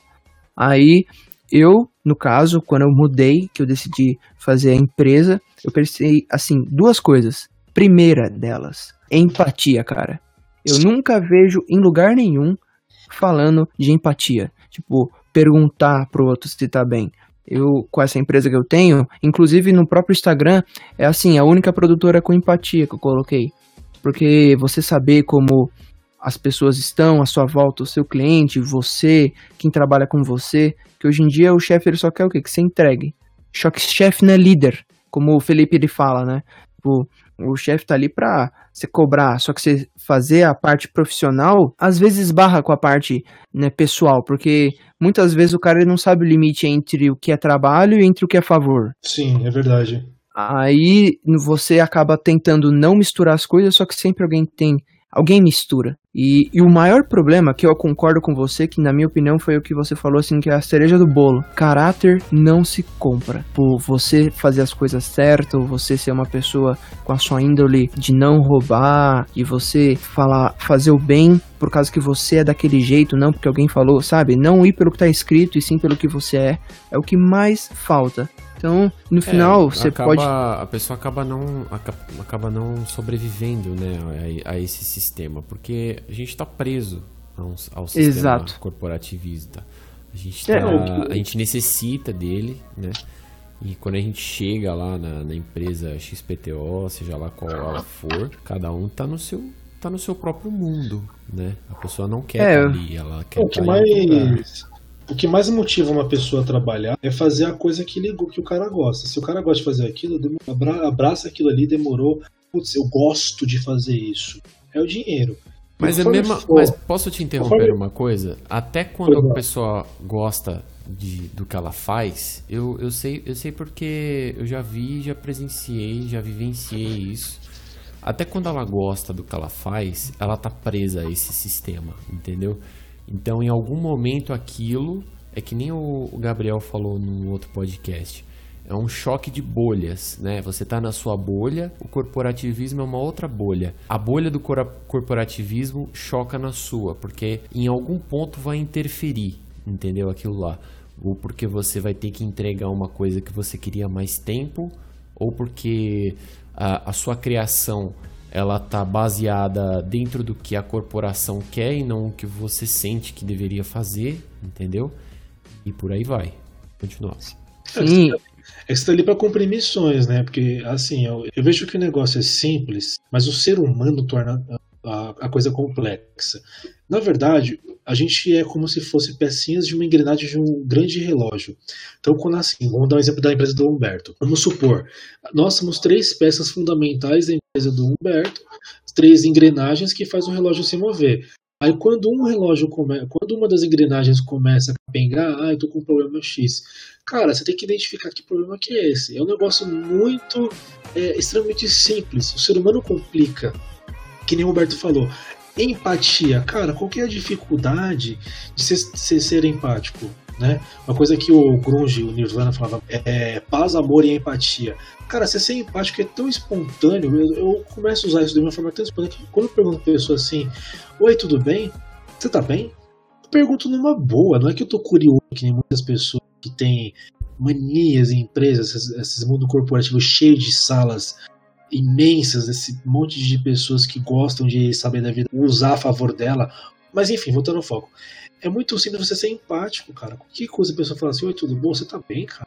Aí eu, no caso, quando eu mudei, que eu decidi fazer a empresa, eu pensei assim, duas coisas. Primeira delas, empatia, cara. Eu nunca vejo em lugar nenhum falando de empatia. Tipo, perguntar pro outro se tá bem. Eu, com essa empresa que eu tenho, inclusive no próprio Instagram, é assim, a única produtora com empatia que eu coloquei. Porque você saber como as pessoas estão à sua volta, o seu cliente, você, quem trabalha com você, que hoje em dia o chefe ele só quer o quê? Que você entregue. Só que chefe não é líder, como o Felipe ele fala, né? Tipo, o chefe tá ali pra você cobrar, só que você fazer a parte profissional, às vezes barra com a parte né, pessoal, porque muitas vezes o cara não sabe o limite entre o que é trabalho e entre o que é favor. Sim, é verdade. Aí você acaba tentando não misturar as coisas, só que sempre alguém tem. Alguém mistura. E, e o maior problema, que eu concordo com você, que na minha opinião foi o que você falou, assim, que é a cereja do bolo. Caráter não se compra. Por você fazer as coisas certas, você ser uma pessoa com a sua índole de não roubar, de você falar, fazer o bem por causa que você é daquele jeito, não porque alguém falou, sabe? Não ir pelo que tá escrito e sim pelo que você é. É o que mais falta. Então, no final, você É, acaba- pode. A pessoa acaba não, aca- acaba não sobrevivendo né, a, a esse sistema, porque a gente está preso ao, ao sistema Exato. corporativista. A gente, É, tá- o que- a gente necessita dele, né? E quando a gente chega lá na, na empresa XPTO, seja lá qual ela for, cada um tá no seu tá no seu próprio mundo, né? A pessoa não quer É. tá ali, ela quer O que tá mais. O que mais motiva uma pessoa a trabalhar é fazer a coisa que, ele, que o cara gosta. Se o cara gosta de fazer aquilo, abraça aquilo ali, demorou. Putz, eu gosto de fazer isso. É o dinheiro. Mas é mesmo. Mas posso te interromper Conforme- uma coisa? Até quando a pessoa gosta de, do que ela faz, eu, eu sei, eu sei porque eu já vi, já presenciei, já vivenciei isso. Até quando ela gosta do que ela faz, ela tá presa a esse sistema, entendeu? Então, em algum momento, aquilo é que nem o Gabriel falou num outro podcast. É um choque de bolhas, né? Você tá na sua bolha, o corporativismo é uma outra bolha. A bolha do corporativismo choca na sua, porque em algum ponto vai interferir, entendeu? Aquilo lá. Ou porque você vai ter que entregar uma coisa que você queria mais tempo, ou porque a, a sua criação ela tá baseada dentro do que a corporação quer e não o que você sente que deveria fazer, entendeu? E por aí vai. Continuar. Sim, É que você tá ali pra cumprir missões, né? Porque, assim, eu, eu vejo que o negócio é simples, mas o ser humano torna a, a coisa complexa. Na verdade, a gente é como se fosse pecinhas de uma engrenagem de um grande relógio. Então, quando assim, vamos dar um exemplo da empresa do Humberto. Vamos supor, nós somos três peças fundamentais da empresa do Humberto, três engrenagens que faz o relógio se mover. Aí quando um relógio come... quando uma das engrenagens começa a pengar, ah, eu tô com um problema X. Cara, você tem que identificar que problema que é esse. É um negócio muito é, extremamente simples. O ser humano complica. Que nem o Roberto falou. Empatia, cara, qual que é a dificuldade de ser, ser empático? Né? Uma coisa que o Grunge, o Nirvana falava é paz, amor e empatia. Cara, você ser empático é tão espontâneo, eu, eu começo a usar isso de uma forma tão espontânea que quando eu pergunto pra pessoa assim, oi, tudo bem? Você tá bem? Eu pergunto numa boa, não é que eu tô curioso, que nem muitas pessoas que têm manias em empresas, esse mundo corporativo cheio de salas imensas, esse monte de pessoas que gostam de saber da vida, usar a favor dela. Mas enfim, voltando ao foco. É muito simples você ser empático, cara. Que coisa a pessoa fala assim, oi, tudo bom? Você tá bem, cara?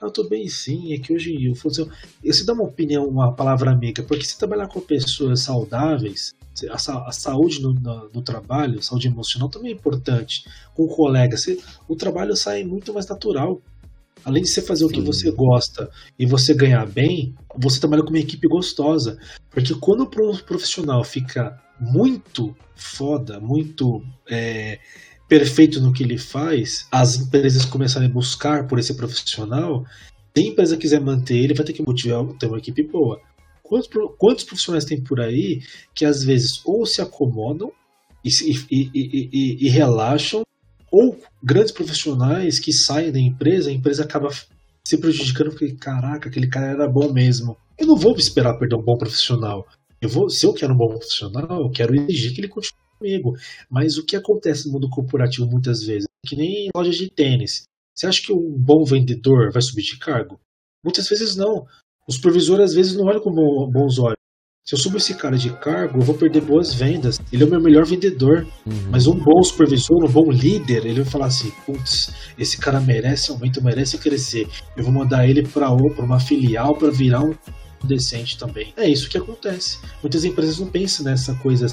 Ah, eu tô bem sim, é que hoje eu fosse. Você dá uma opinião, uma palavra amiga, porque se trabalhar com pessoas saudáveis, a, a saúde no, no, no, trabalho, saúde emocional também é importante. Com colegas, você, o trabalho sai muito mais natural. Além de você fazer Sim. o que você gosta e você ganhar bem, você trabalha com uma equipe gostosa. Porque quando o profissional fica muito foda, muito é, perfeito no que ele faz, as empresas começarem a buscar por esse profissional. Se a empresa quiser manter ele, vai ter que motivar ter uma equipe boa. Quantos, quantos profissionais tem por aí que às vezes ou se acomodam e, e, e, e, relaxam, ou grandes profissionais que saem da empresa, a empresa acaba se prejudicando porque, caraca, aquele cara era bom mesmo. Eu não vou esperar perder um bom profissional. Eu vou, se eu quero um bom profissional, eu quero exigir que ele continue comigo. Mas o que acontece no mundo corporativo muitas vezes? Que nem em lojas de tênis. Você acha que um bom vendedor vai subir de cargo? Muitas vezes não. O supervisor às vezes não olha com bons olhos. Se eu subo esse cara de cargo, eu vou perder boas vendas. Ele é o meu melhor vendedor. Uhum. Mas um bom supervisor, um bom líder, ele vai falar assim: putz, esse cara merece aumento, merece crescer. Eu vou mandar ele para uma filial para virar um decente também. É isso que acontece. Muitas empresas não pensam nessa coisa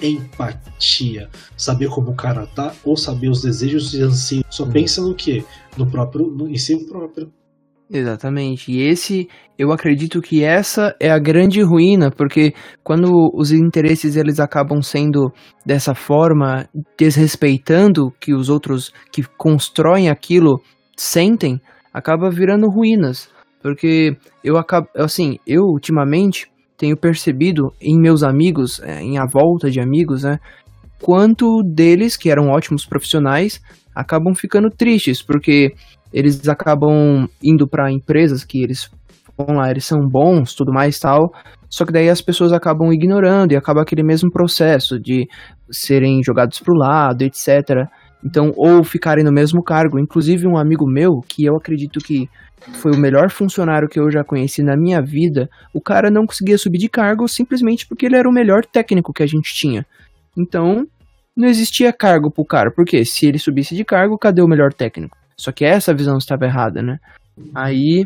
empatia, saber como o cara tá ou saber os desejos e anseios. Só hum. pensa no que? No próprio, no, em si próprio. Exatamente. E esse, eu acredito que essa é a grande ruína, porque quando os interesses eles acabam sendo dessa forma, desrespeitando que os outros que constroem aquilo sentem, acaba virando ruínas. Porque eu acabo, assim, eu ultimamente tenho percebido em meus amigos, é, em a volta de amigos, né, quanto deles, que eram ótimos profissionais, acabam ficando tristes, porque eles acabam indo para empresas que eles vão lá, eles são bons, tudo mais tal, só que daí as pessoas acabam ignorando e acaba aquele mesmo processo de serem jogados pro lado, etc. Então, ou ficarem no mesmo cargo. Inclusive, um amigo meu, que eu acredito que foi o melhor funcionário que eu já conheci na minha vida, o cara não conseguia subir de cargo simplesmente porque ele era o melhor técnico que a gente tinha. Então, não existia cargo pro cara, porque se ele subisse de cargo, cadê o melhor técnico? Só que essa visão estava errada, né? Aí,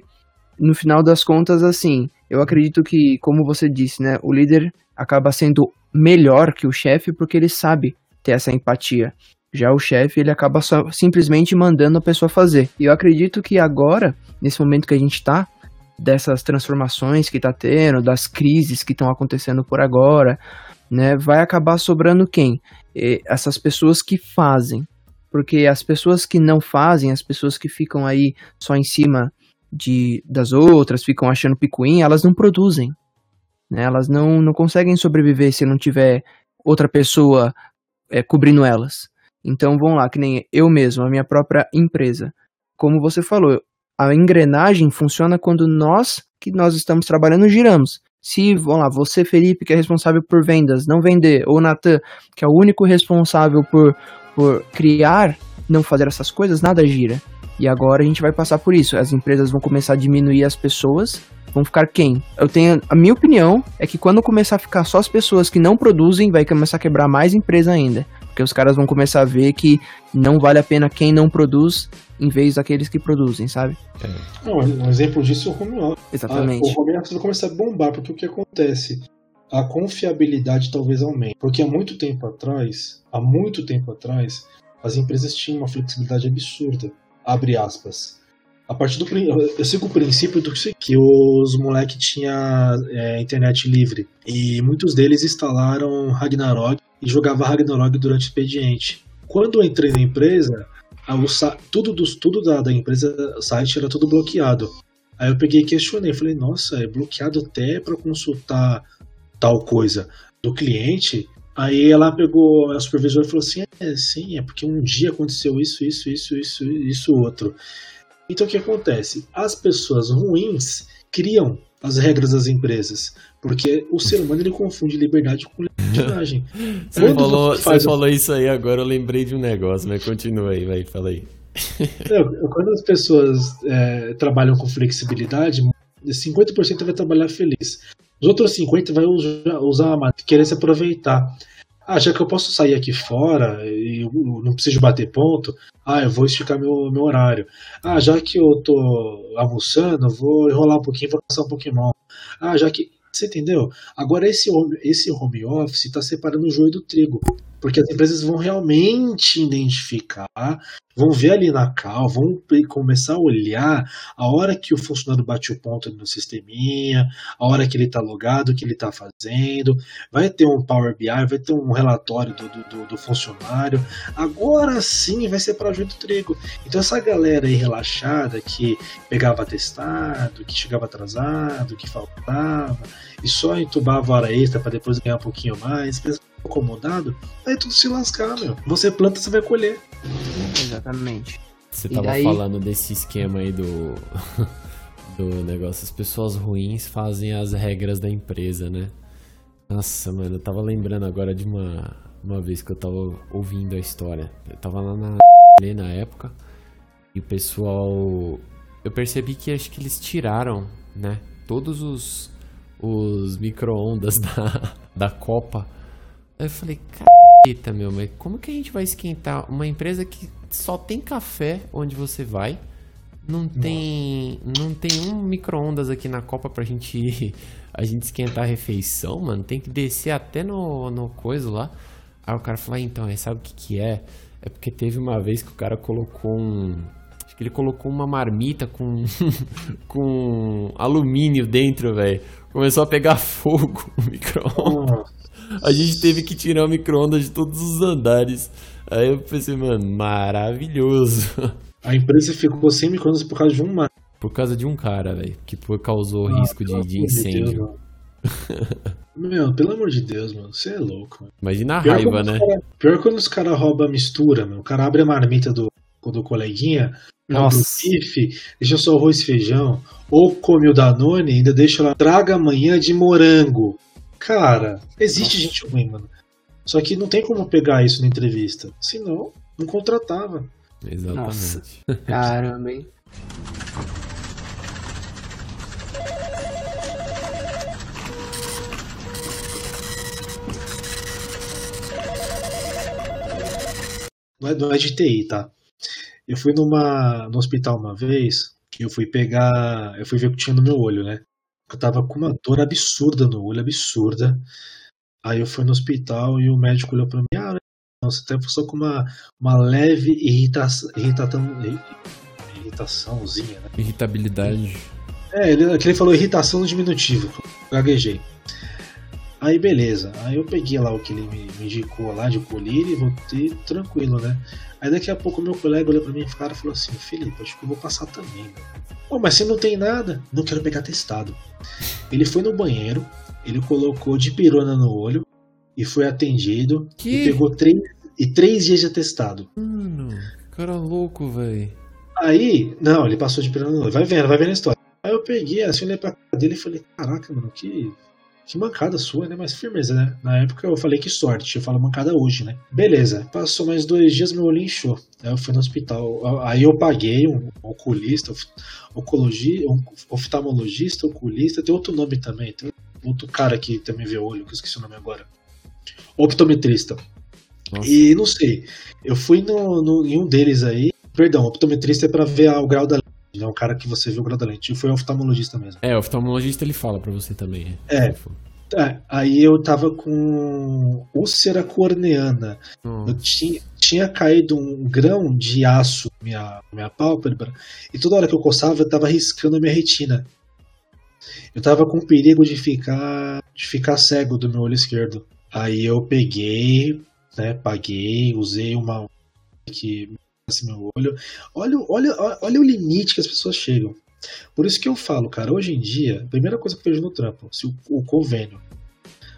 no final das contas, assim, eu acredito que, como você disse, né, o líder acaba sendo melhor que o chefe porque ele sabe ter essa empatia. Já o chefe, ele acaba só, simplesmente mandando a pessoa fazer. E eu acredito que agora, nesse momento que a gente está, dessas transformações que está tendo, das crises que estão acontecendo por agora, né, vai acabar sobrando quem? E essas pessoas que fazem. Porque as pessoas que não fazem, as pessoas que ficam aí só em cima de, das outras, ficam achando picuinha, elas não produzem. Né? Elas não, não conseguem sobreviver se não tiver outra pessoa é, cobrindo elas. Então vamos lá, que nem eu mesmo, a minha própria empresa. Como você falou, a engrenagem funciona quando nós que nós estamos trabalhando giramos. Se, vamos lá, você, Felipe, que é responsável por vendas, não vender, ou Natan, que é o único responsável por, por criar, não fazer essas coisas, nada gira. E agora a gente vai passar por isso. As empresas vão começar a diminuir as pessoas. Vão ficar quem? Eu tenho. A minha opinião é que quando começar a ficar só as pessoas que não produzem, vai começar a quebrar mais empresa ainda. Porque os caras vão começar a ver que não vale a pena quem não produz em vez daqueles que produzem, sabe? É. Não, um exemplo disso é o home office. Exatamente. o home office vai começar a bombar, porque o que acontece? A confiabilidade talvez aumente. Porque há muito tempo atrás, há muito tempo atrás, as empresas tinham uma flexibilidade absurda. Abre aspas. A partir do eu sigo o princípio do que os moleques tinha é, internet livre e muitos deles instalaram Ragnarok e jogavam Ragnarok durante o expediente. Quando eu entrei na empresa, a- o tudo, dos, tudo da, da empresa, o site era tudo bloqueado. Aí eu peguei e questionei, falei, nossa, é bloqueado até para consultar tal coisa do cliente. Aí ela pegou, a supervisora falou assim, é, sim, é porque um dia aconteceu isso, isso, isso, isso, isso, outro. Então o que acontece? As pessoas ruins criam as regras das empresas, porque o ser humano ele confunde liberdade com libertinagem. Você Quando falou, você faz falou isso aí agora, eu lembrei de um negócio, mas continua aí, vai, fala aí. É, quando as pessoas é, trabalham com flexibilidade, 50% vai trabalhar feliz. Os outros 50% vai usar, usar querer se aproveitar. Ah, já que eu posso sair aqui fora e não preciso bater ponto, ah, eu vou esticar meu, meu horário. Ah, já que eu tô almoçando, vou enrolar um pouquinho, vou passar um Pokémon. Ah, já que. Você entendeu? Agora esse esse home office está separando o joio do trigo. Porque as empresas vão realmente identificar vão ver ali na cal, vão começar a olhar a hora que o funcionário bate o ponto no sisteminha, a hora que ele está logado, o que ele está fazendo, vai ter um Power BI, vai ter um relatório do, do- do- funcionário. Agora sim vai ser para o do trigo. Então essa galera aí relaxada que pegava atestado, que chegava atrasado, que faltava, e só entubava hora extra para depois ganhar um pouquinho mais, pensa acomodado, aí tudo se lascar, meu. Você planta, você vai colher. Exatamente. Você E tava daí- falando desse esquema aí do, do negócio. As pessoas ruins fazem as regras da empresa, né? Nossa, mano, eu tava lembrando agora de uma, uma vez que eu tava ouvindo a história. Eu tava lá na na época e o pessoal. Eu percebi que acho que eles tiraram, né? Todos os, os micro-ondas da, da Copa. Eu falei, Eita, meu, mas como que a gente vai esquentar uma empresa que só tem café onde você vai? Não tem, não tem um micro-ondas aqui na Copa pra gente a gente esquentar a refeição, mano. Tem que descer até no, no coisa lá. Aí o cara falou, ah, então, sabe o que que é? É porque teve uma vez que o cara colocou um... Acho que ele colocou uma marmita com, com alumínio dentro, velho. Começou a pegar fogo o micro-ondas. A gente teve que tirar o micro-ondas de todos os andares. Aí eu pensei, mano, maravilhoso. A empresa ficou sem micro-ondas por causa de um mar. Por causa de um cara, velho, que causou Ah, risco de, de Deus, incêndio. mano. Meu, pelo amor de Deus, mano. Você é louco, mano. Imagina a Pior raiva, né? cara- pior quando os caras roubam a mistura, meu. O cara abre a marmita do, do coleguinha, abre o Nossa. bife, deixa só arroz e feijão, ou come o Danone e ainda deixa lá, traga amanhã de morango. Cara, existe gente ruim, mano. Só que não tem como pegar isso na entrevista. Senão, não contratava. Exatamente. Caramba, hein? Não é, não é de TI, tá? Eu fui numa, no hospital uma vez, eu fui pegar. Eu fui ver o que tinha no meu olho, né? Eu tava com uma dor absurda no olho, absurda. Aí eu fui no hospital e o médico olhou pra mim, ah, não, você tá só com uma, uma leve irritação, irritação, irritaçãozinha, né? Irritabilidade. É, ele, aquele falou irritação no diminutivo, gaguejei. Aí beleza, aí eu peguei lá o que ele me, me indicou lá de colírio e voltei tranquilo, né? Aí daqui a pouco meu colega olhou pra mim e falou assim, Felipe, acho que eu vou passar também, meu. Pô, mas você não tem nada? Não quero pegar testado. Ele foi no banheiro, ele colocou de pirona no olho e foi atendido Que? e pegou três, e três dias de atestado. Mano, cara louco, velho. Aí, não, ele passou de pirona no olho. Vai vendo, vai vendo a história. Aí eu peguei, assim, olhei pra cara dele e falei, caraca, mano, que, que mancada sua, né? Mas firmeza, né? Na época eu falei que sorte, eu falo mancada hoje, né? Beleza, passou mais dois dias, meu olho inchou. Aí eu fui no hospital. Aí eu paguei um oculista, oncologia, um oftalmologista, oculista, tem outro nome também, tem outro cara que também vê olho, que eu esqueci o nome agora. Optometrista. Nossa. E não sei, eu fui no, no- em um deles aí, perdão, optometrista é pra ver o grau da lente, né? O cara que você da lente. E foi oftalmologista mesmo. É, o oftalmologista ele fala pra você também. É. É, aí eu tava com úlcera corneana. Hum. Eu tinha, tinha caído um grão de aço na minha, minha pálpebra e toda hora que eu coçava eu tava riscando a minha retina. Eu tava com perigo de ficar, de ficar cego do meu olho esquerdo. Aí eu peguei, né, paguei, usei uma que olho. Olha, olha, olha o limite que as pessoas chegam. Por isso que eu falo, cara, hoje em dia, primeira coisa que eu vejo no trampo, se o, o convênio.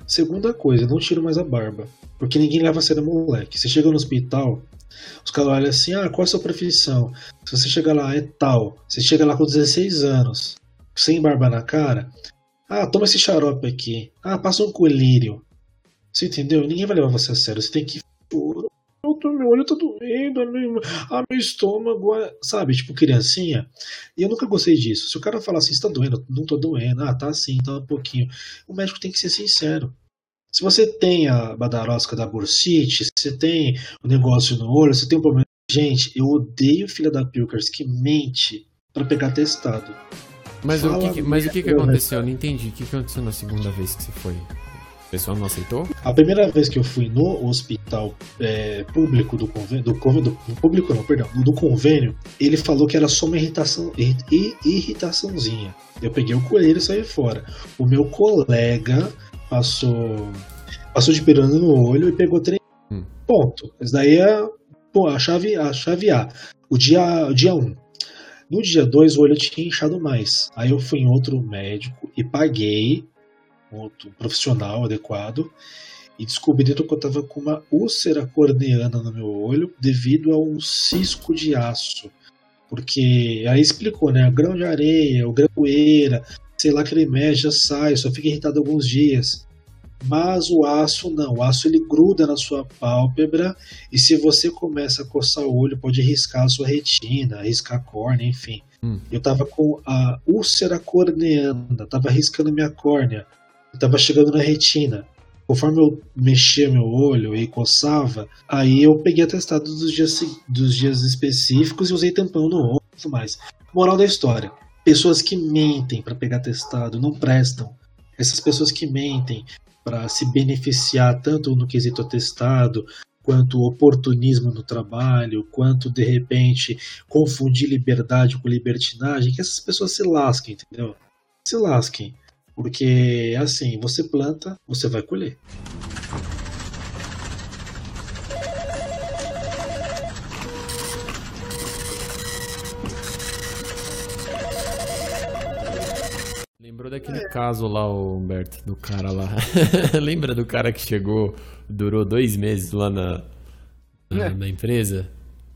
Segunda coisa, não tiro mais a barba. Porque ninguém leva a sério moleque. Você chega no hospital, os caras olham assim, ah, qual é a sua profissão? Se você chega lá, é tal. Você chega lá com 16 anos, sem barba na cara, ah, toma esse xarope aqui. Ah, passa um colírio. Você entendeu? Ninguém vai levar você a sério. Você tem que. Meu olho tá doendo, meu, ah, meu estômago, sabe? Tipo, criancinha. E eu nunca gostei disso. Se o cara falar assim, está doendo, não tô doendo, ah, tá assim, tá um pouquinho. O médico tem que ser sincero. Se você tem a badarosca da bursite, se você tem o um negócio no olho, se tem um problema. Gente, eu odeio filha da Pilkers que mente para pegar testado. Mas, o que, mas o que, que aconteceu? Eu não entendi. O que aconteceu na segunda vez que você foi? Pessoal não aceitou? A primeira vez que eu fui no hospital é, público do convênio, do, do, do, público não, perdão, do convênio, ele falou que era só uma irritação, irritaçãozinha. Eu peguei o coelho e saí fora. O meu colega passou passou de pirando no olho e pegou três hum. ponto. Isso daí é pô, a chave a chave A. O dia o dia 1. Um. No dia 2 o olho tinha inchado mais. Aí eu fui em outro médico e paguei profissional adequado e descobri que eu estava com uma úlcera corneana no meu olho devido a um cisco de aço. Porque aí explicou, né? O grão de areia, o grão de poeira, sei lá que ele mexe, já sai, só fica irritado alguns dias. Mas o aço não, o aço ele gruda na sua pálpebra e se você começa a coçar o olho, pode riscar a sua retina, riscar a córnea, enfim. Hum. Eu tava com a úlcera corneana, tava riscando minha córnea, eu tava chegando na retina. Conforme eu mexia meu olho e coçava, aí eu peguei atestado dos dias, dos dias específicos e usei tampão no olho mais. Moral da história: pessoas que mentem para pegar testado não prestam. Essas pessoas que mentem para se beneficiar tanto no quesito atestado, quanto oportunismo no trabalho, quanto de repente confundir liberdade com libertinagem, que essas pessoas se lasquem, entendeu? Se lasquem. Porque assim, você planta, você vai colher. Lembrou daquele é. caso lá, Humberto, do cara lá. Lembra do cara que chegou, durou dois meses lá na, na, é. na empresa?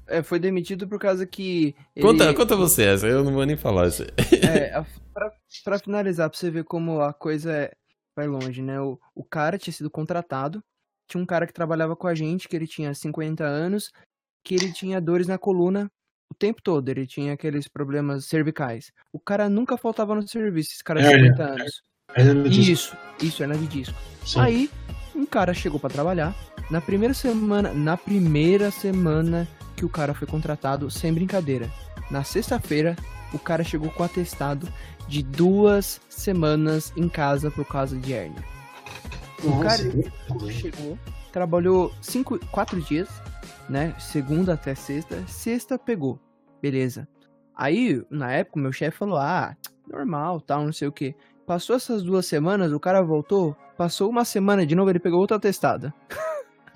É, foi demitido por causa que. Ele... Conta, conta você essa, eu não vou nem falar. é, pra, pra, finalizar, pra você ver como a coisa é, vai longe, né? O, o cara tinha sido contratado, tinha um cara que trabalhava com a gente, que ele tinha 50 anos, que ele tinha dores na coluna o tempo todo. Ele tinha aqueles problemas cervicais. O cara nunca faltava no serviço, esse cara de 50 é, anos. É, é isso, isso, é de disco. Sim. Aí, um cara chegou para trabalhar. Na primeira semana, na primeira semana que o cara foi contratado, sem brincadeira. Na sexta-feira, o cara chegou com atestado de duas semanas em casa por causa de hernia. O cara chegou, trabalhou cinco, quatro dias, né? Segunda até sexta. Sexta pegou. Beleza. Aí, na época, meu chefe falou: ah, normal, tal, não sei o que. Passou essas duas semanas, o cara voltou. Passou uma semana de novo, ele pegou outra testada.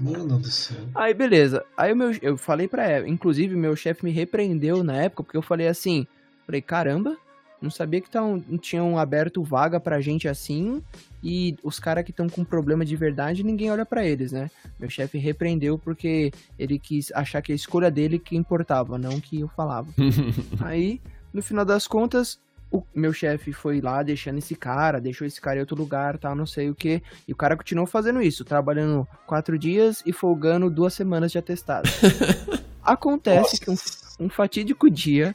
Mano do céu. Aí, beleza. Aí, meu, eu falei pra ela. Inclusive, meu chefe me repreendeu na época, porque eu falei assim: falei, caramba, não sabia que tão, tinham aberto vaga pra gente assim e os caras que estão com problema de verdade, ninguém olha para eles, né? Meu chefe repreendeu porque ele quis achar que a escolha dele que importava, não que eu falava. Aí, no final das contas, o meu chefe foi lá deixando esse cara, deixou esse cara em outro lugar, tal, não sei o que. E o cara continuou fazendo isso, trabalhando quatro dias e folgando duas semanas de atestado. Acontece Nossa. que um, um fatídico dia,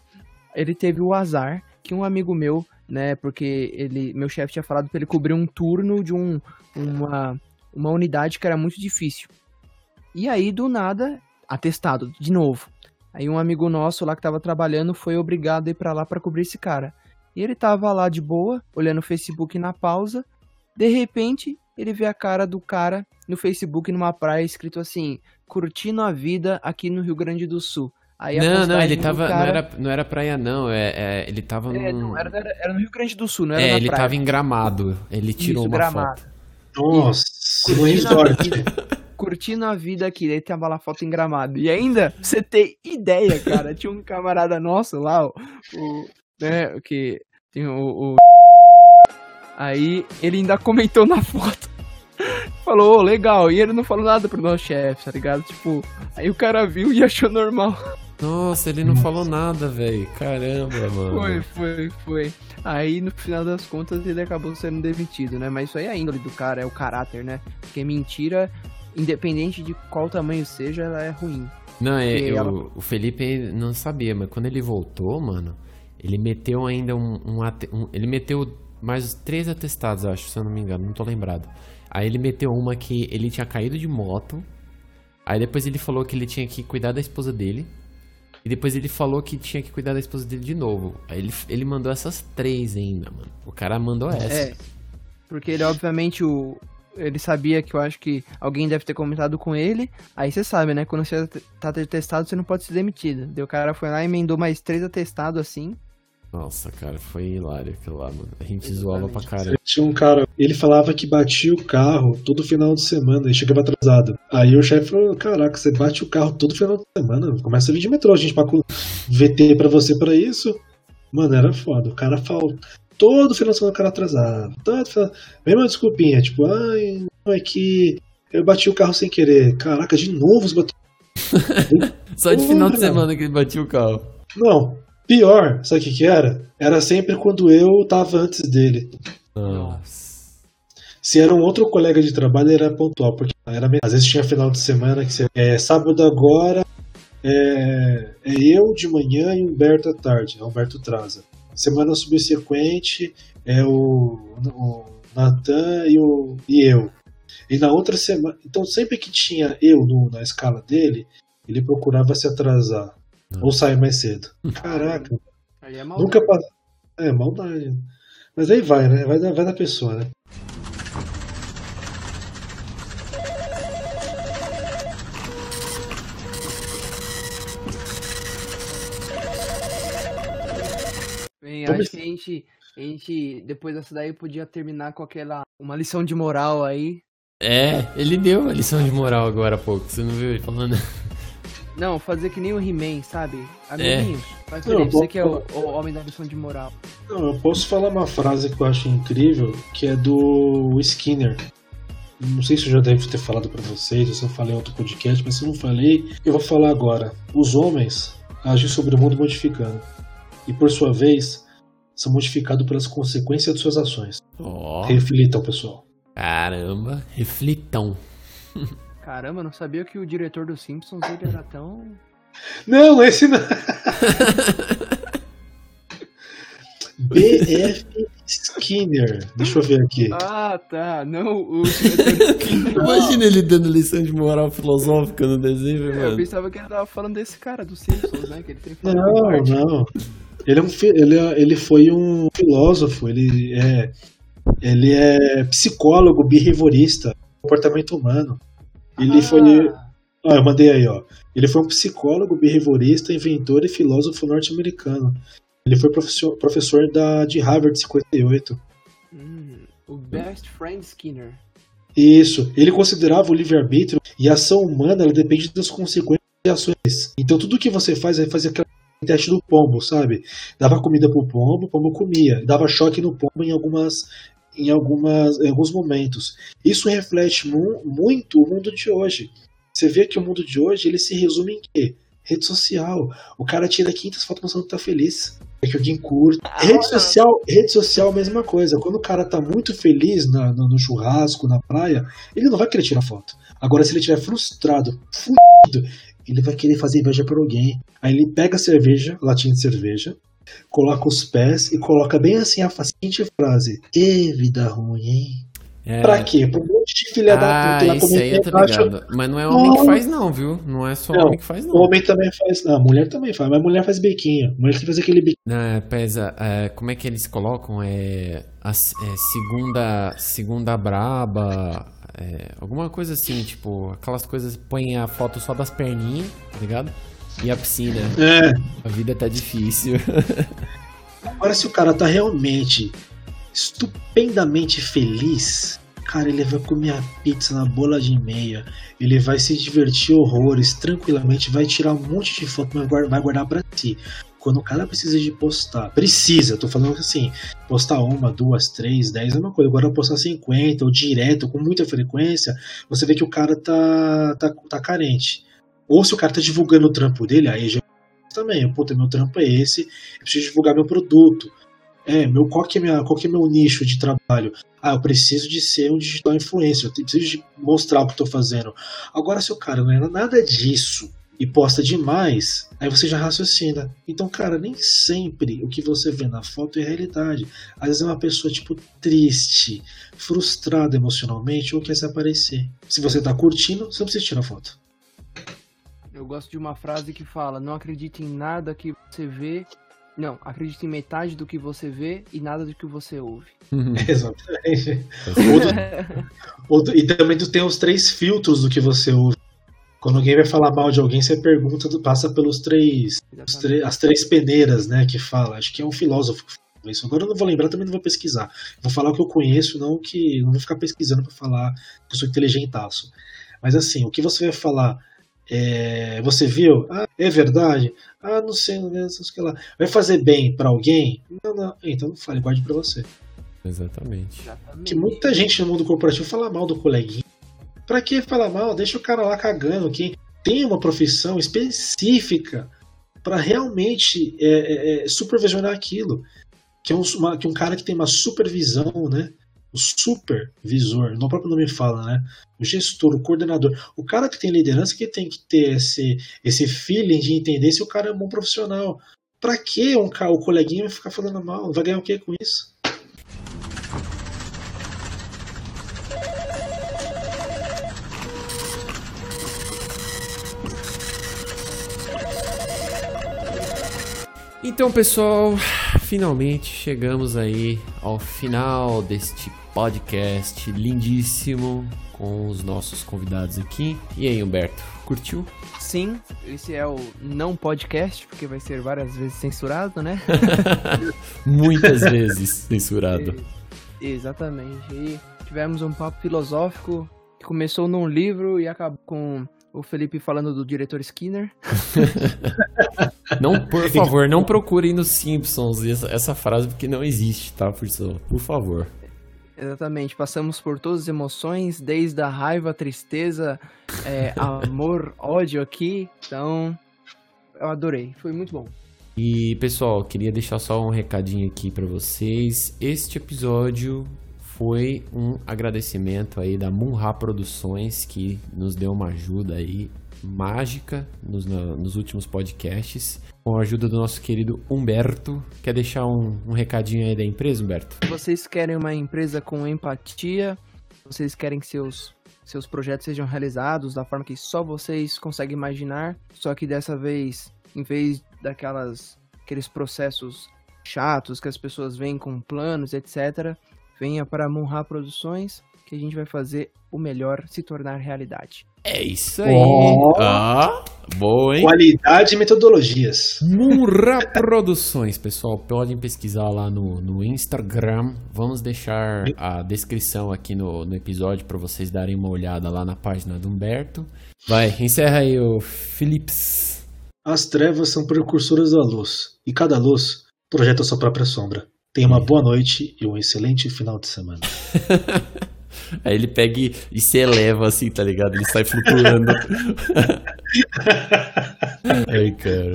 ele teve o azar que um amigo meu, né, porque ele, meu chefe tinha falado para ele cobrir um turno de um, uma, uma unidade que era muito difícil. E aí, do nada, atestado, de novo. Aí um amigo nosso lá que tava trabalhando foi obrigado a ir para lá para cobrir esse cara. E ele tava lá de boa, olhando o Facebook na pausa, De repente, ele vê a cara do cara no Facebook numa praia escrito assim: curtindo a vida aqui no Rio Grande do Sul. Aí a Não, não, ele tava. cara- Não, era, não era praia, não. É, é, ele tava É, num. não, era, era- era no Rio Grande do Sul, não era É, na ele praia. tava em gramado. Ele tirou Isso, uma Gramado. foto. Nossa, no Curtindo a, vida, curtindo a vida aqui, daí tava lá foto em gramado. E ainda, pra você ter ideia, cara, tinha um camarada nosso lá, o né, o que tem o, o- Aí ele ainda comentou na foto. Falou, "Ô, legal. E ele não falou nada pro nosso chefe, tá ligado? Tipo, aí o cara viu e achou normal. Nossa, ele não falou nada, velho. Caramba, mano. Foi, foi, foi. Aí no final das contas ele acabou sendo demitido, né? Mas isso aí é a índole do cara, é o caráter, né? Porque mentira, independente de qual tamanho seja, ela é ruim. Não, é, eu- ela- o Felipe não sabia, mas quando ele voltou, mano, ele meteu ainda um, um um- Ele meteu mais três atestados, acho, se eu não me engano, não tô lembrado. Aí ele meteu uma que ele tinha caído de moto. Aí depois ele falou que ele tinha que cuidar da esposa dele. E depois ele falou que tinha que cuidar da esposa dele de novo. Aí ele, ele mandou essas três ainda, mano. O cara mandou essa. É. Porque ele, obviamente, o. Ele sabia que eu acho que alguém deve ter comentado com ele. Aí você sabe, né? Quando você tá testado, você não pode ser demitido. Daí o cara foi lá e emendou mais três atestados assim. Nossa, cara, foi hilário aquilo lá, mano. A gente zoava pra caramba. Tinha um cara, ele falava que batia o carro todo final de semana e chegava atrasado. Aí o chefe falou: Caraca, você bate o carro todo final de semana, começa a vir de metrô, a gente pagou VT pra você pra isso. Mano, era foda. O cara falou. Todo final de semana o cara atrasado. Todo final... Mesma desculpinha, tipo, ai, não é que eu bati o carro sem querer. Caraca, de novo você bateu. Só de final de semana que ele batia o carro. Não, pior, sabe o que, que era? Era sempre quando eu tava antes dele. Nossa. Se era um outro colega de trabalho, ele era pontual, porque era às vezes tinha final de semana que você, é sábado agora é, é eu de manhã e Humberto à tarde, é Humberto Traza. Semana subsequente é o, o Natan e, o, e eu. E na outra semana, então sempre que tinha eu no- na escala dele, ele procurava se atrasar ou sair mais cedo. Caraca, Aí é nunca passou. É maldade. Mas aí vai, né? Vai da, vai da pessoa, né? Bem, acho que a gente, a gente, depois dessa daí, podia terminar com aquela. Uma lição de moral aí. É, ele deu a lição de moral agora há pouco. Você não viu ele falando? Não, fazer que nem o He-Man, sabe? É. Amiguinhos. Faz Não, você que é o, o homem da lição de moral. Não, eu posso falar uma frase que eu acho incrível, que é do Skinner. Não sei se eu já devo ter falado pra vocês, ou se eu falei em outro podcast, mas se eu não falei, eu vou falar agora. Os homens agem sobre o mundo modificando. E por sua vez, são modificados pelas consequências de suas ações. Ó, Reflitam, pessoal. caramba, reflitão. Caramba, eu não sabia que o diretor dos Simpsons ele era tão. Não, esse não. BF Skinner. Deixa eu ver aqui. Ah, tá. Não, o do. Imagina ele dando lição de moral filosófica no desenho, Eu mano. pensava que ele tava falando desse cara dos Simpsons, né? Que ele tem Não, não. Ele, é um, ele, é- ele foi um filósofo, ele é, ele é psicólogo behaviorista, comportamento humano. Ele Ah, foi. Ah, eu mandei aí, ó. Ele foi um psicólogo behaviorista, inventor e filósofo norte-americano. Ele foi professor, professor da, de Harvard 58. hum, o Best Friend Skinner. Isso. Ele considerava o livre-arbítrio e a ação humana ela depende das consequências de ações. Então tudo que você faz é fazer aquele teste do pombo, sabe? Dava comida pro pombo, o pombo comia. Dava choque no pombo em algumas em algumas em alguns momentos. Isso reflete mu- muito o mundo de hoje. Você vê que o mundo de hoje ele se resume em quê? Rede social. O cara tira 500 fotos mostrando que tá feliz. É que alguém curte. Rede social, rede social, mesma coisa. Quando o cara tá muito feliz na- no, no churrasco, na praia, ele não vai querer tirar foto. Agora, se ele estiver frustrado, fudido, ele vai querer fazer inveja pra alguém. Aí ele pega a cerveja, latinha de cerveja, coloca os pés e coloca bem assim a seguinte frase: Ê, vida ruim, hein? É. Pra quê? Pra um monte de filha da Ah, puta lá isso aí eu tô ligado. Mas não é homem que Não. faz, não, viu? Não é só Não, homem que faz, não. O homem também faz. Não, mulher também faz, mas mulher faz biquinho. Mulher tem que fazer aquele biquinho. Não, é, pesa. é, como é que eles colocam? É, a é, segunda, segunda braba. é, alguma coisa assim, tipo, aquelas coisas. Põe a foto só das perninhas, tá ligado? E a piscina. É. A vida tá difícil. Agora, se o cara tá realmente estupendamente feliz, cara, ele vai comer a pizza na bola de meia, ele vai se divertir horrores, tranquilamente, vai tirar um monte de foto, mas vai guardar pra si. Quando o cara precisa de postar, precisa, tô falando assim, postar uma, duas, três, dez é uma coisa, agora postar 50 ou direto, com muita frequência, você vê que o cara tá, tá, tá carente. Ou se o cara tá divulgando o trampo dele, aí já também, puta, meu trampo é esse, eu preciso divulgar meu produto. É, meu, qual, que é minha, qual que é meu nicho de trabalho? Ah, eu preciso de ser um digital influencer, eu preciso de mostrar o que eu tô fazendo. Agora, se o cara não é nada disso e posta demais, aí você já raciocina. Então, cara, nem sempre o que você vê na foto é realidade. Às vezes é uma pessoa, tipo, triste, frustrada emocionalmente ou quer se aparecer. Se você tá curtindo, você não precisa tirar foto. Eu gosto de uma frase que fala: Não acredite em nada que você vê. Não, acredite em metade do que você vê e nada do que você ouve. Exatamente. Ou do- E também tu tem os três filtros do que você ouve. Quando alguém vai falar mal de alguém, você pergunta, passa pelos três, Exatamente. as três peneiras, né, que fala. Acho que é um filósofo que fala isso. Agora eu não vou lembrar, também não vou pesquisar. Vou falar o que eu conheço, não que não vou ficar pesquisando para falar que eu sou inteligentaço. Mas assim, o que você vai falar? É, você viu? Ah, é verdade? Ah, não sei, não sei, não sei o que lá. Vai fazer bem para alguém? Não, não. Então não fale, guarde para você. Exatamente. Exatamente. Que muita gente no mundo corporativo fala mal do coleguinha. Pra que falar mal? Deixa o cara lá cagando. Quem tem uma profissão específica pra realmente é, é, é, supervisionar aquilo. Que é um, uma- que um cara que tem uma supervisão, né? O supervisor, no próprio nome fala, né? O gestor, o coordenador. O cara que tem liderança que tem que ter esse, esse feeling de entender se o cara é um bom profissional. Pra que um, o coleguinha vai ficar falando mal? Vai ganhar o que com isso? Então, pessoal, finalmente chegamos aí ao final deste podcast lindíssimo com os nossos convidados aqui. E aí, Humberto, curtiu? Sim, esse é o não podcast, porque vai ser várias vezes censurado, né? Muitas vezes censurado. E- Exatamente. E tivemos um papo filosófico que começou num livro e acabou com o Felipe falando do diretor Skinner. Não, por favor, não procurem nos Simpsons essa, essa frase porque não existe, tá, pessoal? Por favor. Exatamente, passamos por todas as emoções, desde a raiva, a tristeza, é, amor, ódio aqui. Então, eu adorei, foi muito bom. E pessoal, queria deixar só um recadinho aqui pra vocês. Este episódio foi um agradecimento aí da Munha Produções que nos deu uma ajuda aí mágica nos, nos últimos podcasts, com a ajuda do nosso querido Humberto. Quer deixar um, um recadinho aí da empresa, Humberto? Vocês querem uma empresa com empatia, vocês querem que seus, seus projetos sejam realizados da forma que só vocês conseguem imaginar, só que dessa vez, em vez daquelas aqueles processos chatos que as pessoas vêm com planos, etc., venha para Munha Produções, que a gente vai fazer o melhor se tornar realidade. É isso aí. Ó. Ah, boa, hein? Qualidade e metodologias. Murra Produções, pessoal. Podem pesquisar lá no, no Instagram. Vamos deixar a descrição aqui no, no episódio para vocês darem uma olhada lá na página do Humberto. Vai, encerra aí o Philips. As trevas são precursoras da luz, e cada luz projeta sua própria sombra. Tenha uma boa noite e um excelente final de semana. Aí ele pega e, e se eleva assim, tá ligado? Ele sai flutuando. Ai, cara.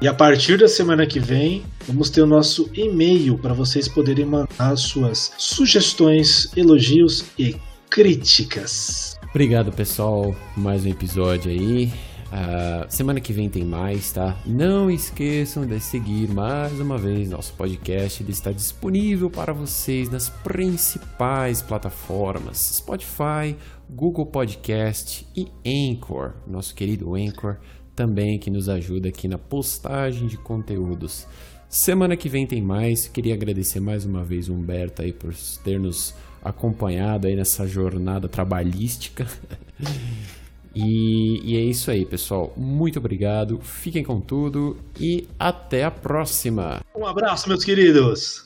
E a partir da semana que vem, vamos ter o nosso e-mail para vocês poderem mandar suas sugestões, elogios e críticas. Obrigado, pessoal, mais um episódio aí. Uh, semana que vem tem mais, tá? Não esqueçam de seguir mais uma vez nosso podcast. Ele está disponível para vocês nas principais plataformas: Spotify, Google Podcast e Anchor. Nosso querido Anchor também que nos ajuda aqui na postagem de conteúdos. Semana que vem tem mais. Queria agradecer mais uma vez Humberto aí por ter nos acompanhado aí nessa jornada trabalhística. e, e é isso aí, pessoal. Muito obrigado. Fiquem com tudo e até a próxima. Um abraço, meus queridos.